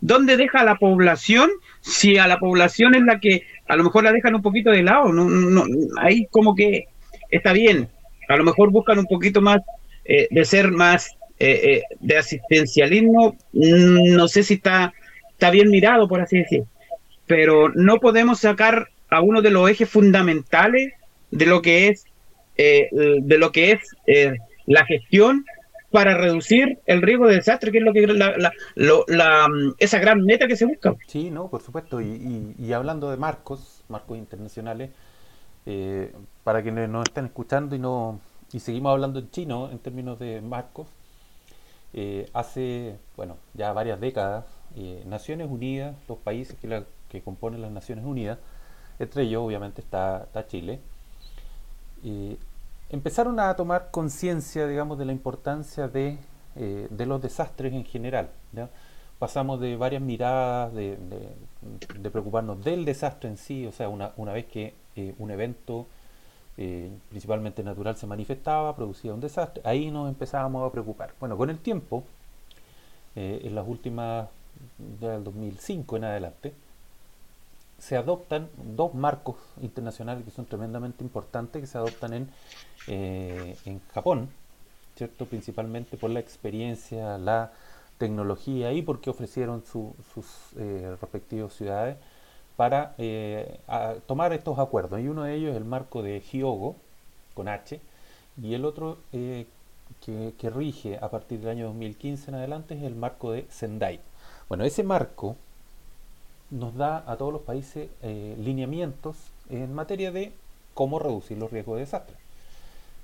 ¿Dónde deja a la población si a la población es la que a lo mejor la dejan un poquito de lado? No, no, ahí como que está bien. A lo mejor buscan un poquito más eh, de ser más eh, eh, de asistencialismo. Mm, No sé si está, está bien mirado, por así decir. Pero no podemos sacar a uno de los ejes fundamentales de lo que es eh, de lo que es eh, la gestión para reducir el riesgo de desastre, que es lo que la, la- la, mm, esa gran meta que se busca. Sí, no, por supuesto. Y, y- y hablando de marcos, marcos internacionales, eh, para quienes nos están escuchando y no y seguimos hablando en chino en términos de marcos, eh, hace, bueno, ya varias décadas, eh, Naciones Unidas, los países que, la- que componen las Naciones Unidas, entre ellos obviamente está, está Chile, eh, empezaron a tomar conciencia, digamos, de la importancia de, eh, de los desastres en general. ¿ya? Pasamos de varias miradas, de, de- preocuparnos del desastre en sí, o sea, una, una vez que eh, un evento eh, principalmente natural se manifestaba, producía un desastre, ahí nos empezábamos a preocupar. Bueno, con el tiempo, en las últimas, del 2005 en adelante, se adoptan dos marcos internacionales que son tremendamente importantes, que se adoptan en, eh, en Japón, ¿cierto? principalmente por la experiencia, la tecnología y porque ofrecieron su- sus eh, respectivas ciudades para eh, tomar estos acuerdos. Y uno de ellos es el marco de Hyogo, con H, y el otro eh, que rige a partir del año 2015 en adelante es el marco de Sendai. Bueno, ese marco nos da a todos los países eh, lineamientos en materia de cómo reducir los riesgos de desastre.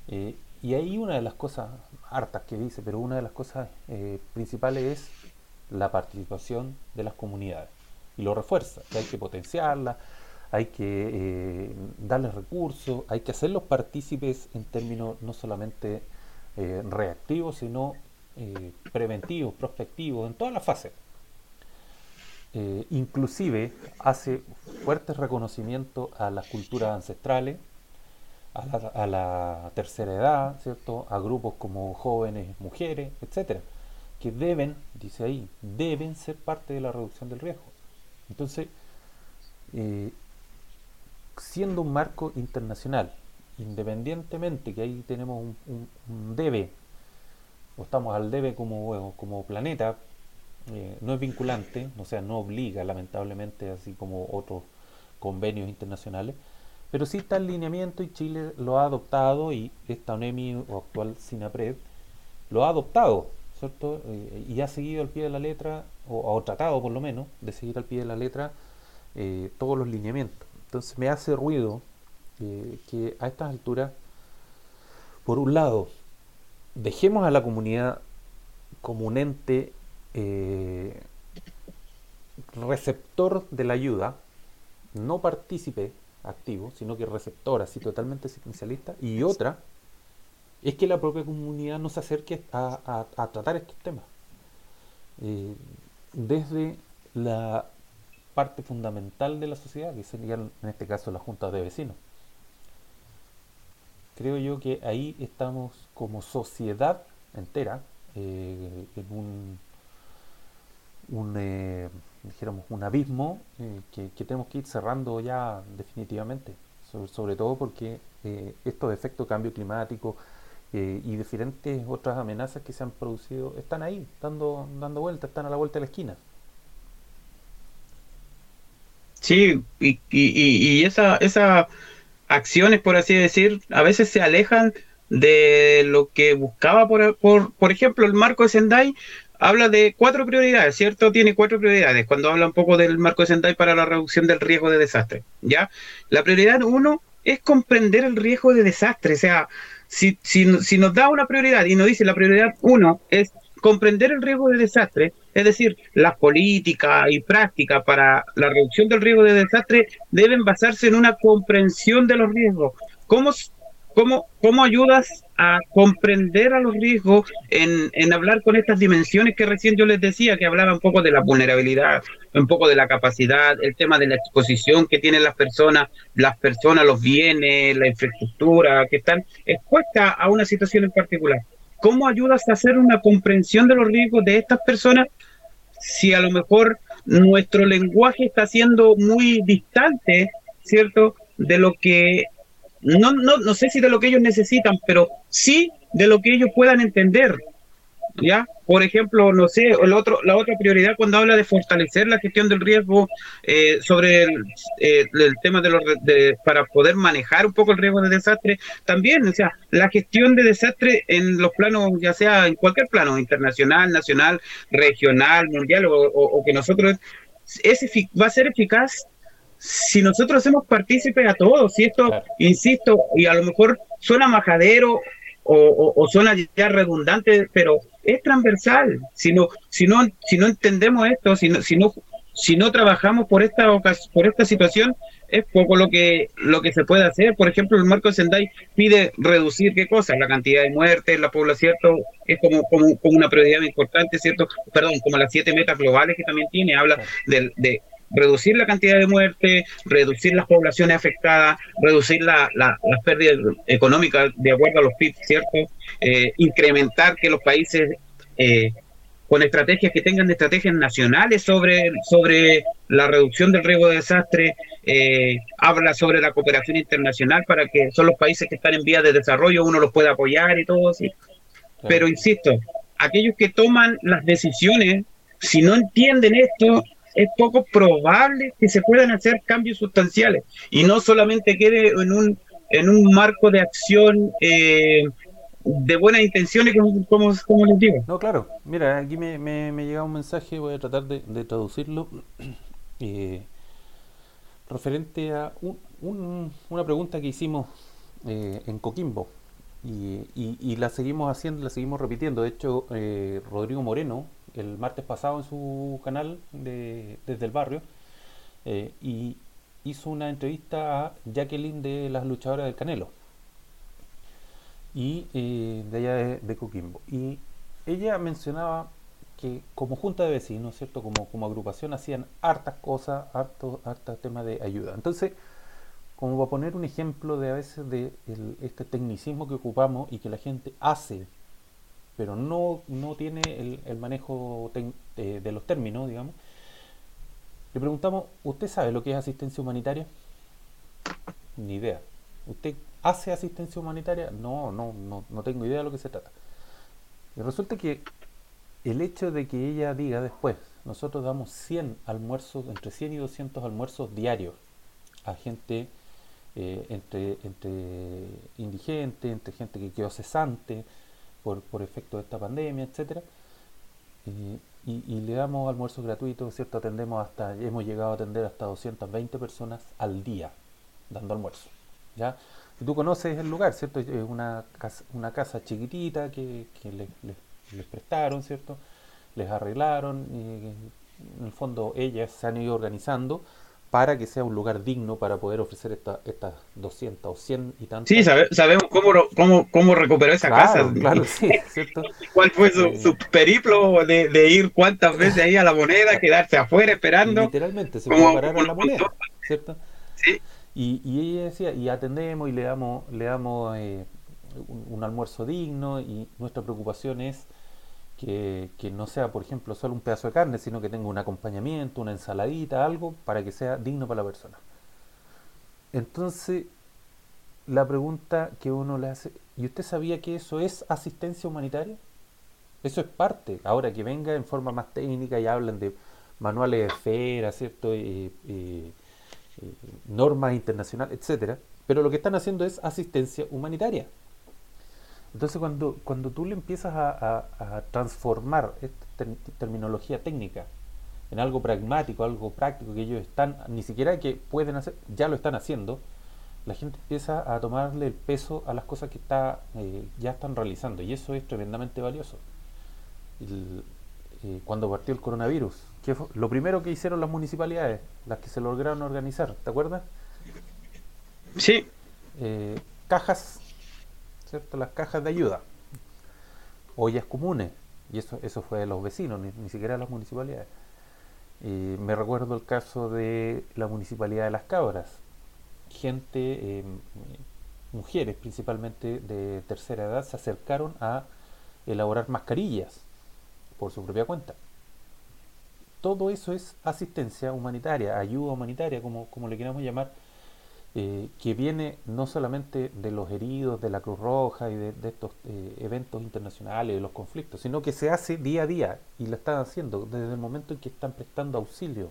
Eh, y ahí una de las cosas hartas que dice, pero una de las cosas eh, principales es la participación de las comunidades. Y lo refuerza, que hay que potenciarla, hay que darles recursos, hay que hacerlos partícipes en términos no solamente reactivos, sino preventivos, prospectivos, en todas las fases. Eh, inclusive hace fuertes reconocimientos a las culturas ancestrales, a la, tercera edad, ¿cierto? A grupos como jóvenes, mujeres, etcétera, que deben, dice ahí, deben ser parte de la reducción del riesgo. Entonces, eh, siendo un marco internacional, independientemente que ahí tenemos un debe, o estamos al debe como, como planeta, eh, no es vinculante, o sea, no obliga lamentablemente, así como otros convenios internacionales, pero sí está el lineamiento y Chile lo ha adoptado y esta ONEMI o actual SINAPRED lo ha adoptado, ¿cierto? Eh, y ha seguido al pie de la letra, o, o tratado por lo menos, de seguir al pie de la letra eh, todos los lineamientos. Entonces me hace ruido que a estas alturas, por un lado, dejemos a la comunidad como un ente eh, receptor de la ayuda, no partícipe activo, sino que receptor, así totalmente asistencialista, y otra es que la propia comunidad no se acerque a, a- a tratar estos temas. Eh, desde la parte fundamental de la sociedad, que serían en este caso las juntas de vecinos. Creo yo que ahí estamos como sociedad entera eh, en un, un eh, dijéramos, un abismo eh, que, que tenemos que ir cerrando ya definitivamente, sobre, sobre todo porque eh, estos efectos de cambio climático eh, y diferentes otras amenazas que se han producido están ahí, dando, dando vueltas, están a la vuelta de la esquina. Sí, y, y, y, y esa, esas acciones, por así decir, a veces se alejan de lo que buscaba, por, por, por ejemplo, el marco de Sendai habla de cuatro prioridades, ¿cierto? Tiene cuatro prioridades cuando habla un poco del marco de Sendai para la reducción del riesgo de desastre, ¿ya? La prioridad uno es comprender el riesgo de desastre. O sea, si, si, si nos da una prioridad y nos dice la prioridad uno es comprender el riesgo de desastre, es decir, las políticas y prácticas para la reducción del riesgo de desastre deben basarse en una comprensión de los riesgos. ¿Cómo, cómo, cómo ayudas a comprender a los riesgos en, en, hablar con estas dimensiones que recién yo les decía, que hablaba un poco de la vulnerabilidad, un poco de la capacidad, el tema de la exposición que tienen las personas, las personas, los bienes, la infraestructura, que están expuestas a una situación en particular. ¿Cómo ayudas a hacer una comprensión de los riesgos de estas personas si a lo mejor nuestro lenguaje está siendo muy distante, ¿cierto? De lo que, no, no, no sé si de lo que ellos necesitan, pero sí de lo que ellos puedan entender. ¿ya? Por ejemplo, no sé, el otro, la otra prioridad cuando habla de fortalecer la gestión del riesgo eh, sobre el, eh, el, tema de los de, para poder manejar un poco el riesgo de desastre, también, o sea, la gestión de desastre en los planos, ya sea en cualquier plano, internacional, nacional, regional, mundial, o, que nosotros es va a ser eficaz si nosotros hacemos partícipes a todos, y esto, claro. insisto, y a lo mejor suena majadero o, o, o, suena ya redundante, pero es transversal. Si no, si no, si no entendemos esto, si no, si no, si no trabajamos por esta por esta situación, es poco lo que lo que se puede hacer. Por ejemplo, el marco de Sendai pide reducir qué cosa, la cantidad de muertes, la población, ¿cierto? Es como, como, como una prioridad importante, ¿cierto? Perdón, como las siete metas globales que también tiene, habla de, de reducir la cantidad de muertes, reducir las poblaciones afectadas, reducir la, la, las pérdidas económicas de acuerdo a los PIB, ¿cierto? Eh, incrementar que los países eh, con estrategias que tengan estrategias nacionales sobre, sobre la reducción del riesgo de desastre, eh, habla sobre la cooperación internacional para que son los países que están en vías de desarrollo, uno los pueda apoyar y todo así. Pero insisto, aquellos que toman las decisiones, si no entienden esto, es poco probable que se puedan hacer cambios sustanciales y no solamente quede en un, en un marco de acción eh, de buenas intenciones, como, como, les digo. No, claro. Mira, aquí me, me, llega un mensaje, voy a tratar de, traducirlo, eh, referente a un, un, una pregunta que hicimos eh, en Coquimbo. Y, y, y, la seguimos haciendo, la seguimos repitiendo. De hecho, eh, Rodrigo Moreno, el martes pasado en su canal de, desde el barrio eh, y hizo una entrevista a Jacqueline de las luchadoras del Canelo y eh, de allá de, Coquimbo y ella mencionaba que como junta de vecinos, ¿cierto? Como, como agrupación hacían hartas cosas, hartos, hartas temas de ayuda. Entonces, como va a poner un ejemplo de a veces de este tecnicismo que ocupamos y que la gente hace pero no, no tiene el, el manejo de, de, los términos, digamos. Le preguntamos, ¿usted sabe lo que es asistencia humanitaria? Ni idea. ¿Usted hace asistencia humanitaria? No, no, no, no tengo idea de lo que se trata. Y resulta que el hecho de que ella diga después, nosotros damos 100 almuerzos, entre 100 y 200 almuerzos diarios a gente eh, entre, entre indigente, entre gente que quedó cesante, por, por efecto de esta pandemia, etcétera. Y, y, le damos almuerzos gratuitos, ¿cierto? Atendemos hasta, hemos llegado a atender hasta 220 personas al día dando almuerzo, ¿ya? Tú conoces el lugar, ¿cierto? Es una casa, chiquitita que, les, prestaron, ¿cierto? Les arreglaron, y en el fondo ellas se han ido organizando para que sea un lugar digno para poder ofrecer estas esta 200 o 100 y tantas. Sí, sabe, sabemos cómo, cómo, cómo recuperó esa claro, casa. Claro, sí, ¿cierto? ¿Cuál fue su, eh, su periplo de, de, ir cuántas veces ahí a la moneda, quedarse afuera esperando? Literalmente, se como, parar en la moneda, ¿cierto? Sí. Y, y, ella decía, y atendemos y le damos, le damos eh, un, un almuerzo digno y nuestra preocupación es que, no sea, por ejemplo, solo un pedazo de carne, sino que tenga un acompañamiento, una ensaladita, algo, para que sea digno para la persona. Entonces, la pregunta que uno le hace, ¿y usted sabía que eso es asistencia humanitaria? Eso es parte. Ahora que venga en forma más técnica y hablan de manuales de esfera, ¿cierto? Eh, eh, eh, normas internacionales, etcétera. Pero lo que están haciendo es asistencia humanitaria. Entonces cuando, cuando tú le empiezas a, a, a transformar esta ter terminología técnica en algo pragmático, algo práctico que ellos están, ni siquiera que pueden hacer, ya lo están haciendo, la gente empieza a tomarle el peso a las cosas que está, eh, ya están realizando y eso es tremendamente valioso. El, eh, cuando partió el coronavirus, lo primero que hicieron las municipalidades, las que se lograron organizar, ¿te acuerdas? Sí. Eh, cajas, ¿cierto? Las cajas de ayuda, ollas comunes, y eso, eso fue de los vecinos, ni, ni siquiera de las municipalidades. Eh, me recuerdo el caso de la municipalidad de Las Cabras, gente, eh, mujeres principalmente de tercera edad, se acercaron a elaborar mascarillas por su propia cuenta. Todo eso es asistencia humanitaria, ayuda humanitaria, como, como le queramos llamar, eh, que viene no solamente de los heridos, de la Cruz Roja y de, estos eh, eventos internacionales, de los conflictos, sino que se hace día a día y lo están haciendo desde el momento en que están prestando auxilio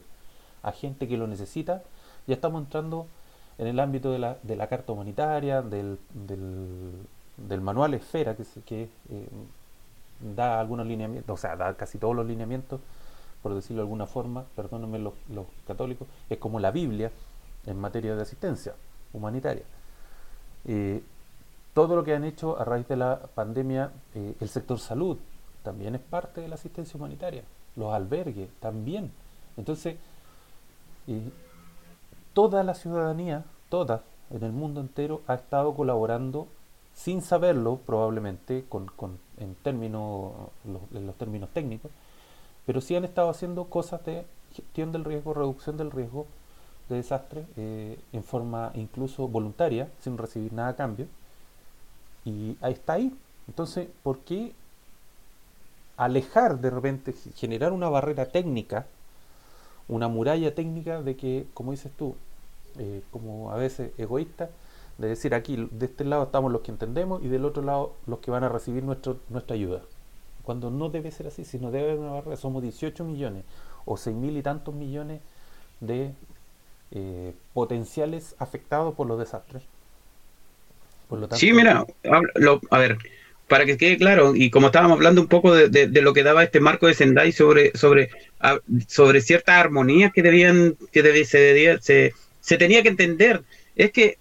a gente que lo necesita. Ya estamos entrando en el ámbito de la, de la carta humanitaria, del, del, manual Esfera, que, se, que eh, da algunos lineamientos, o sea, da casi todos los lineamientos, por decirlo de alguna forma, perdónenme los católicos, es como la Biblia en materia de asistencia humanitaria. Eh, todo lo que han hecho a raíz de la pandemia, eh, el sector salud también es parte de la asistencia humanitaria, los albergues también. Entonces, eh, toda la ciudadanía, toda en el mundo entero, ha estado colaborando sin saberlo probablemente con, con, en, términos, en los términos técnicos, pero sí han estado haciendo cosas de gestión del riesgo, reducción del riesgo, de desastre eh, en forma incluso voluntaria, sin recibir nada a cambio. Y ahí está ahí. Entonces, ¿por qué alejar de repente, generar una barrera técnica, una muralla técnica de que, como dices tú, eh, como a veces egoísta, de decir aquí, de este lado estamos los que entendemos y del otro lado los que van a recibir nuestro, nuestra ayuda. Cuando no debe ser así, sino debe haber una barrera, somos 18 millones o 6 mil y tantos millones de eh, potenciales afectados por los desastres. Por lo tanto, sí, mira, lo, a ver, para que quede claro, y como estábamos hablando un poco de, de, de lo que daba este marco de Sendai sobre, sobre, sobre ciertas armonías que debían, que debía, se, se, se tenía que entender, es que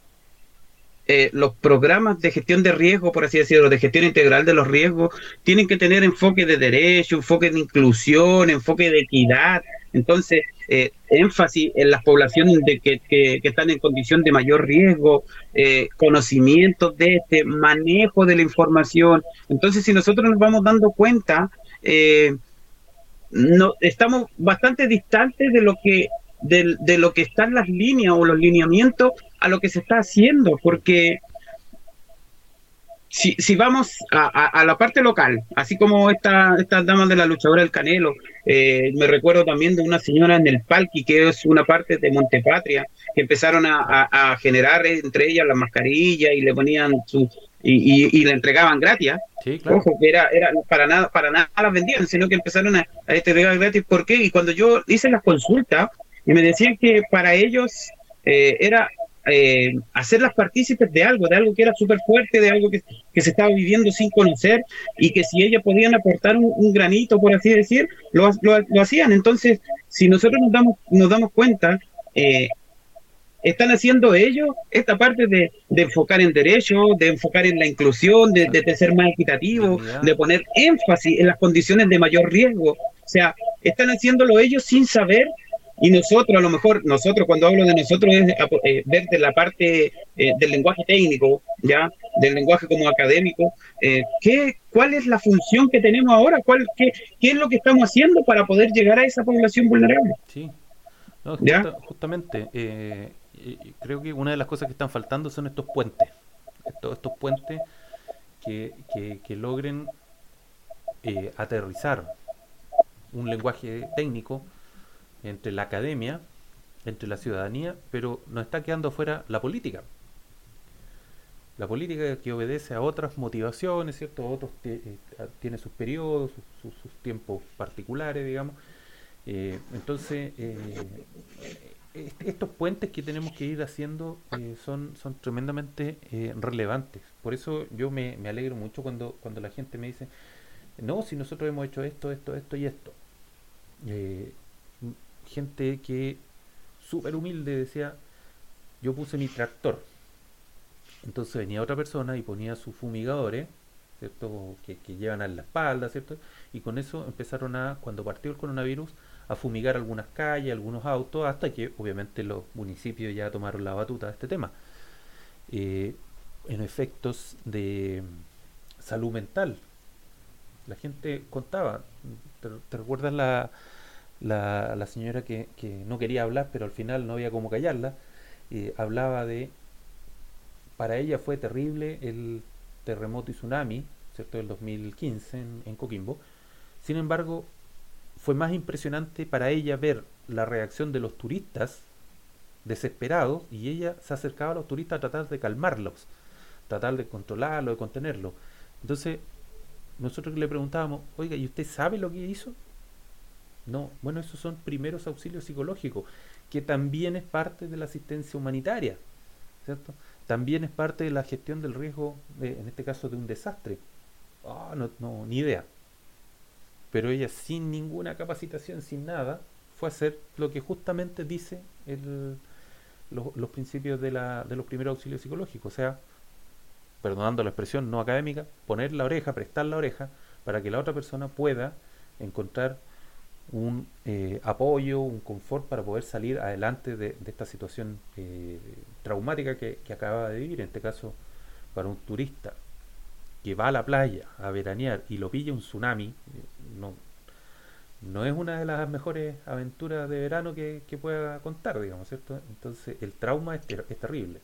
eh, los programas de gestión de riesgo, por así decirlo, de gestión integral de los riesgos, tienen que tener enfoque de derecho, enfoque de inclusión, enfoque de equidad. Entonces, eh, énfasis en las poblaciones de que, están en condición de mayor riesgo, eh, conocimiento de este manejo de la información. Entonces, si nosotros nos vamos dando cuenta, eh, no, estamos bastante distantes de lo que de, de, lo que están las líneas o los lineamientos a lo que se está haciendo, porque si, si vamos a, a, a, la parte local, así como esta, estas damas de la luchadora del Canelo, eh, me recuerdo también de una señora en el Palqui, que es una parte de Montepatria, que empezaron a, a generar entre ellas las mascarillas y le ponían su, y, y, y, le entregaban gratis. Sí, claro. Ojo, que era, era para nada, para nada las vendían, sino que empezaron a, a entregar gratis. ¿Por qué? Y cuando yo hice las consultas, y me decían que para ellos eh, era eh, hacerlas partícipes de algo, de algo que era súper fuerte, de algo que, que, se estaba viviendo sin conocer y que si ellas podían aportar un, un granito, por así decir, lo, lo, lo, hacían. Entonces, si nosotros nos damos, nos damos cuenta, eh, están haciendo ellos esta parte de, de, enfocar en derechos, de enfocar en la inclusión, de, de, de ser más equitativo, de poner énfasis en las condiciones de mayor riesgo. O sea, están haciéndolo ellos sin saber y nosotros, a lo mejor, nosotros, cuando hablo de nosotros, es eh, ver de la parte eh, del lenguaje técnico, ya, del lenguaje como académico, eh, ¿qué, ¿cuál es la función que tenemos ahora? ¿Cuál, qué, ¿Qué es lo que estamos haciendo para poder llegar a esa población vulnerable? Sí, no, justa, justamente, eh, creo que una de las cosas que están faltando son estos puentes, estos, estos puentes que, que, que logren eh, aterrizar un lenguaje técnico entre la academia, entre la ciudadanía, pero nos está quedando fuera la política. La política que obedece a otras motivaciones, ¿cierto? Otros eh, tiene sus periodos, sus, tiempos particulares, digamos. Eh, entonces, eh, estos puentes que tenemos que ir haciendo son, son tremendamente relevantes. Por eso yo me, me, alegro mucho cuando, cuando la gente me dice, no, si nosotros hemos hecho esto, esto, esto y esto. Gente que súper humilde decía, yo puse mi tractor, Entonces venía otra persona y ponía sus fumigadores, ¿cierto? Que, que llevan a la espalda, ¿cierto? Y con eso empezaron a, cuando partió el coronavirus, a fumigar algunas calles, algunos autos, hasta que obviamente los municipios ya tomaron la batuta de este tema. Eh, en efectos de salud mental. La gente contaba, ¿te, te recuerdas la, la, la señora que, que no quería hablar, pero al final no había cómo callarla? hablaba de, para ella fue terrible el terremoto y tsunami, ¿cierto? Del 2015 en, en Coquimbo. Sin embargo, fue más impresionante para ella ver la reacción de los turistas desesperados y ella se acercaba a los turistas a tratar de calmarlos, tratar de controlarlos, de contenerlos. Entonces, nosotros le preguntábamos, oiga, ¿y usted sabe lo que hizo? No, bueno, esos son primeros auxilios psicológicos, que también es parte de la asistencia humanitaria, ¿cierto? También es parte de la gestión del riesgo, de, en este caso de un desastre. Ah, no, no, ni idea. Pero ella sin ninguna capacitación, sin nada, fue a hacer lo que justamente dice el, los, los principios de, la, de los primeros auxilios psicológicos, o sea, perdonando la expresión no académica, poner la oreja, prestar la oreja, para que la otra persona pueda encontrar un eh, apoyo, un confort para poder salir adelante de, esta situación eh, traumática que, acaba de vivir, en este caso para un turista que va a la playa a veranear y lo pilla un tsunami, eh, no, no es una de las mejores aventuras de verano que, pueda contar, digamos, ¿cierto? Entonces el trauma es terrible.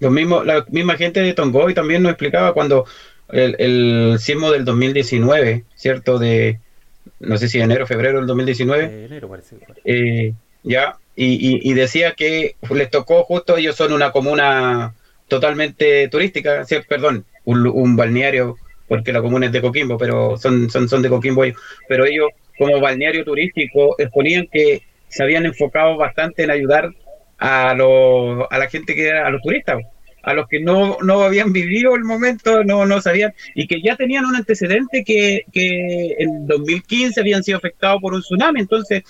Lo mismo, la misma gente de Tongoy también nos explicaba cuando el, el sismo del 2019, ¿cierto? De, no sé si enero, febrero del 2019. Eh, enero parece. Eh, ya, y, y, y, decía que les tocó justo, ellos son una comuna totalmente turística, ¿sí? perdón, un, un, balneario, porque la comuna es de Coquimbo, pero son, son, son de Coquimbo ellos, pero ellos como balneario turístico exponían que se habían enfocado bastante en ayudar a, los, a la gente que era, a los turistas, a los que no, no habían vivido el momento, no, no sabían, y que ya tenían un antecedente que, que en 2015 habían sido afectados por un tsunami, entonces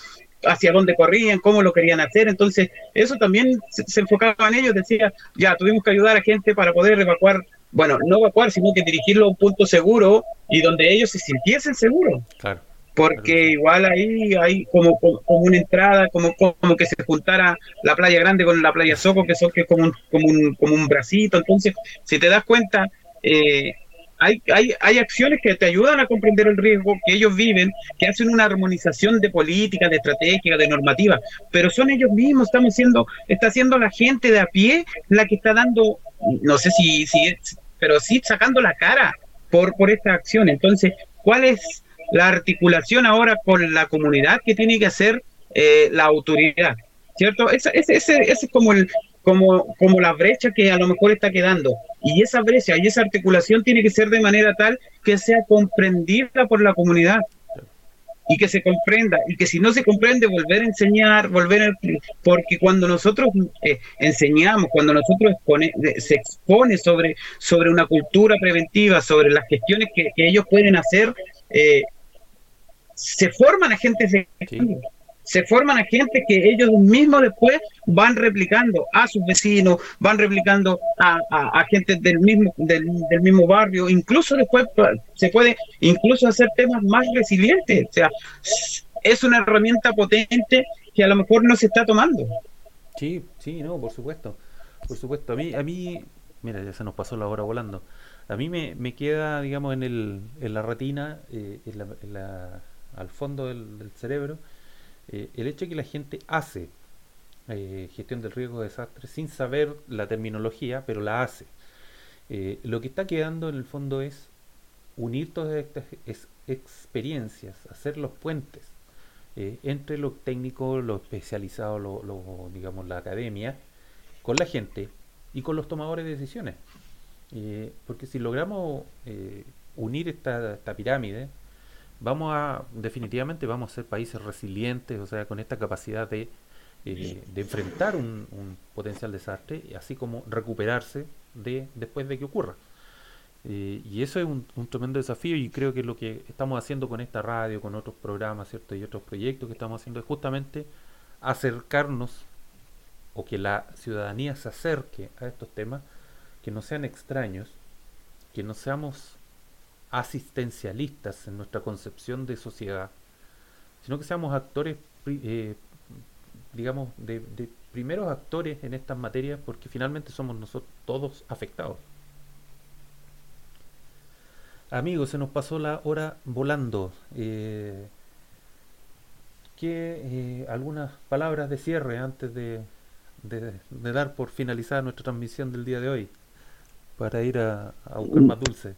hacia dónde corrían, cómo lo querían hacer, entonces eso también se, se enfocaba en ellos, decía, ya tuvimos que ayudar a gente para poder evacuar, bueno, no evacuar, sino que dirigirlo a un punto seguro y donde ellos se sintiesen seguros. Claro porque igual ahí hay como, como, como, una entrada, como, como que se juntara la playa grande con la playa Soco, que son que es como un, como un, como un bracito. Entonces, si te das cuenta, eh, hay, hay, hay acciones que te ayudan a comprender el riesgo que ellos viven, que hacen una armonización de políticas, de estrategias, de normativas, pero son ellos mismos, estamos siendo, está siendo la gente de a pie la que está dando, no sé si, si pero sí sacando la cara por, por esta acción. Entonces, ¿cuál es la articulación ahora con la comunidad que tiene que hacer eh, la autoridad, ¿cierto? Ese, ese, ese, ese, es como, el, como, como la brecha que a lo mejor está quedando. Y esa brecha y esa articulación tiene que ser de manera tal que sea comprendida por la comunidad y que se comprenda y que si no se comprende volver a enseñar volver a, porque cuando nosotros eh, enseñamos cuando nosotros se expone sobre sobre una cultura preventiva sobre las gestiones que, que ellos pueden hacer eh, se forman agentes de sí. se forman agentes que ellos mismos después van replicando a sus vecinos, van replicando a, a, a gente del mismo, del, del, mismo barrio, incluso después se puede incluso hacer temas más resilientes, o sea, es una herramienta potente que a lo mejor no se está tomando. Sí, sí, no, por supuesto, por supuesto, a mí, a mí, mira, ya se nos pasó la hora volando, a mí me, me queda, digamos, en, el, en la retina, eh, en la, en la al fondo del, cerebro, eh, el hecho de que la gente hace eh, gestión del riesgo de desastre sin saber la terminología, pero la hace. Eh, lo que está quedando en el fondo es unir todas estas es, experiencias, hacer los puentes entre lo técnico, lo especializado, lo, digamos la academia, con la gente y con los tomadores de decisiones. Porque si logramos unir esta pirámide, vamos a, definitivamente vamos a ser países resilientes, o sea, con esta capacidad de, eh, de enfrentar un, potencial desastre, así como recuperarse de después de que ocurra. Eh, y eso es un, un, tremendo desafío y creo que lo que estamos haciendo con esta radio, con otros programas, ¿cierto? Y otros proyectos que estamos haciendo es justamente acercarnos o que la ciudadanía se acerque a estos temas, que no sean extraños, que no seamos asistencialistas en nuestra concepción de sociedad, sino que seamos actores, eh, digamos, de, de primeros actores en estas materias, porque finalmente somos nosotros todos afectados. Amigos, se nos pasó la hora volando. Eh, ¿qué, eh, algunas palabras de cierre antes de, de, de, dar por finalizada nuestra transmisión del día de hoy, para ir a, a buscar más dulce.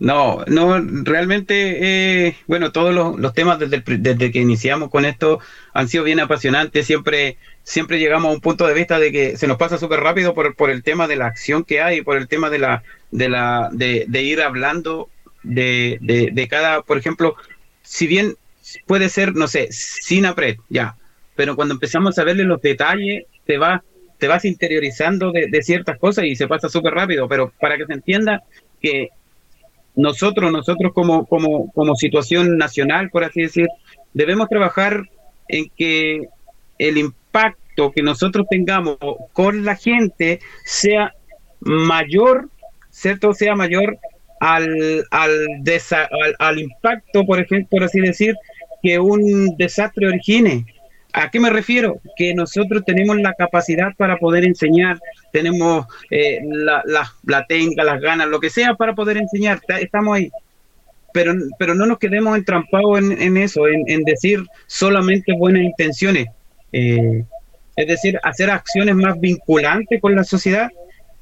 No, no, realmente, eh, bueno, todos los, los temas desde, el, desde, que iniciamos con esto han sido bien apasionantes. Siempre, siempre llegamos a un punto de vista de que se nos pasa súper rápido por, por el tema de la acción que hay, por el tema de la, de la, de, de ir hablando de, de, de, cada, por ejemplo, si bien puede ser, no sé, sin apret, ya, pero cuando empezamos a verle los detalles, te va, te vas interiorizando de, de ciertas cosas y se pasa súper rápido. Pero para que se entienda que nosotros, nosotros como, como, como situación nacional, por así decir, debemos trabajar en que el impacto que nosotros tengamos con la gente sea mayor, ¿cierto? Sea mayor al, al, al, al impacto, por ejemplo, por así decir, que un desastre origine. ¿A qué me refiero? Que nosotros tenemos la capacidad para poder enseñar, tenemos eh, la, la, técnica, las ganas, lo que sea para poder enseñar, estamos ahí. Pero, pero no nos quedemos entrampados en, en eso, en, en, decir solamente buenas intenciones. Eh, es decir, hacer acciones más vinculantes con la sociedad,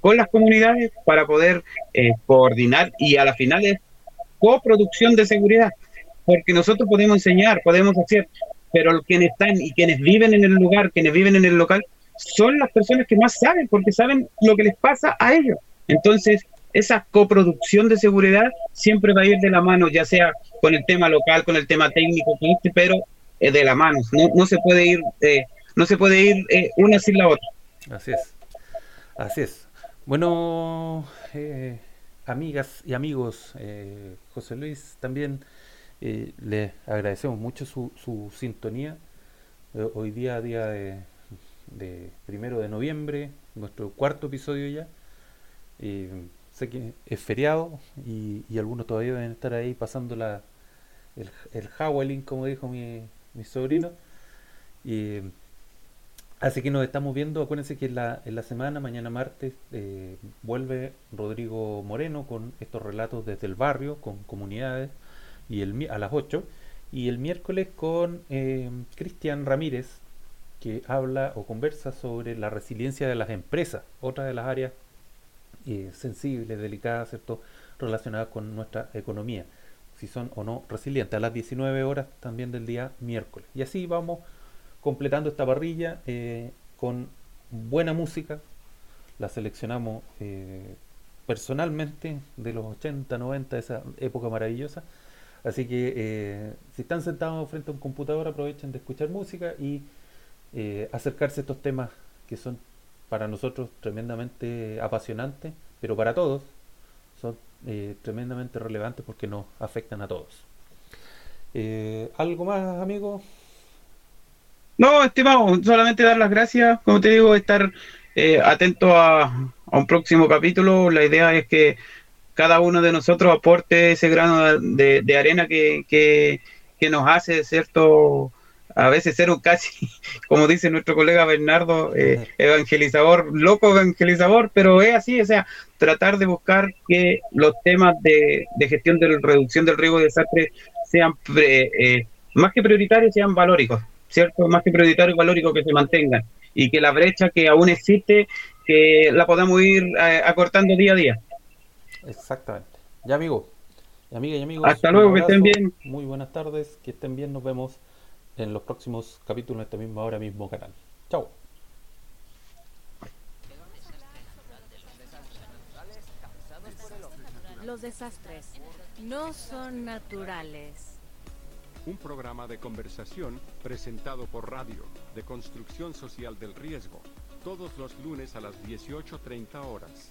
con las comunidades, para poder eh, coordinar y a la final es coproducción de seguridad. Porque nosotros podemos enseñar, podemos hacer, pero quienes están y quienes viven en el lugar, quienes viven en el local, son las personas que más saben, porque saben lo que les pasa a ellos. Entonces, esa coproducción de seguridad siempre va a ir de la mano, ya sea con el tema local, con el tema técnico, este, pero eh, de la mano. No, no se puede ir, eh, no se puede ir eh, una sin la otra. Así es, así es. Bueno, eh, amigas y amigos, José Luis también eh, le agradecemos mucho su, su sintonía. Eh, hoy día, día de, primero de noviembre, nuestro cuarto episodio ya. Eh, sé que es feriado y, y, algunos todavía deben estar ahí pasando la, el, el Howling, como dijo mi, mi sobrino. Y, así que nos estamos viendo. Acuérdense que en la, en la semana, mañana martes, eh, vuelve Rodrigo Moreno con estos relatos desde el barrio, con comunidades y el, a las 8 y el miércoles con eh, Cristian Ramírez que habla o conversa sobre la resiliencia de las empresas, otra de las áreas eh, sensibles, delicadas, ¿cierto? relacionadas con nuestra economía, si son o no resilientes, a las 19 horas también del día miércoles. Y así vamos completando esta parrilla eh, con buena música, la seleccionamos eh, personalmente de los 80, 90, esa época maravillosa, Así que eh, si están sentados frente a un computador, aprovechen de escuchar música y eh, acercarse a estos temas que son para nosotros tremendamente apasionantes, pero para todos son eh, tremendamente relevantes porque nos afectan a todos. Eh, ¿Algo más, amigo? No, estimado, solamente dar las gracias, como te digo, estar eh, atento a, a un próximo capítulo. La idea es que cada uno de nosotros aporte ese grano de, de arena que, que, que, nos hace, ¿cierto? A veces ser un casi, como dice nuestro colega Bernardo, eh, evangelizador, loco evangelizador, pero es así, o sea, tratar de buscar que los temas de, de gestión de reducción del riesgo de desastre sean pre, eh, más que prioritarios, sean valóricos, ¿cierto? Más que prioritarios, valóricos que se mantengan y que la brecha que aún existe, que la podamos ir eh, acortando día a día. Exactamente. Ya, amigo. Y amiga y amigos. Hasta luego, que estén bien. Muy buenas tardes, que estén bien. Nos vemos en los próximos capítulos de este mismo ahora mismo canal. Chao. Los desastres no son naturales. Un programa de conversación presentado por radio de construcción social del riesgo, todos los lunes a las 18.30 horas.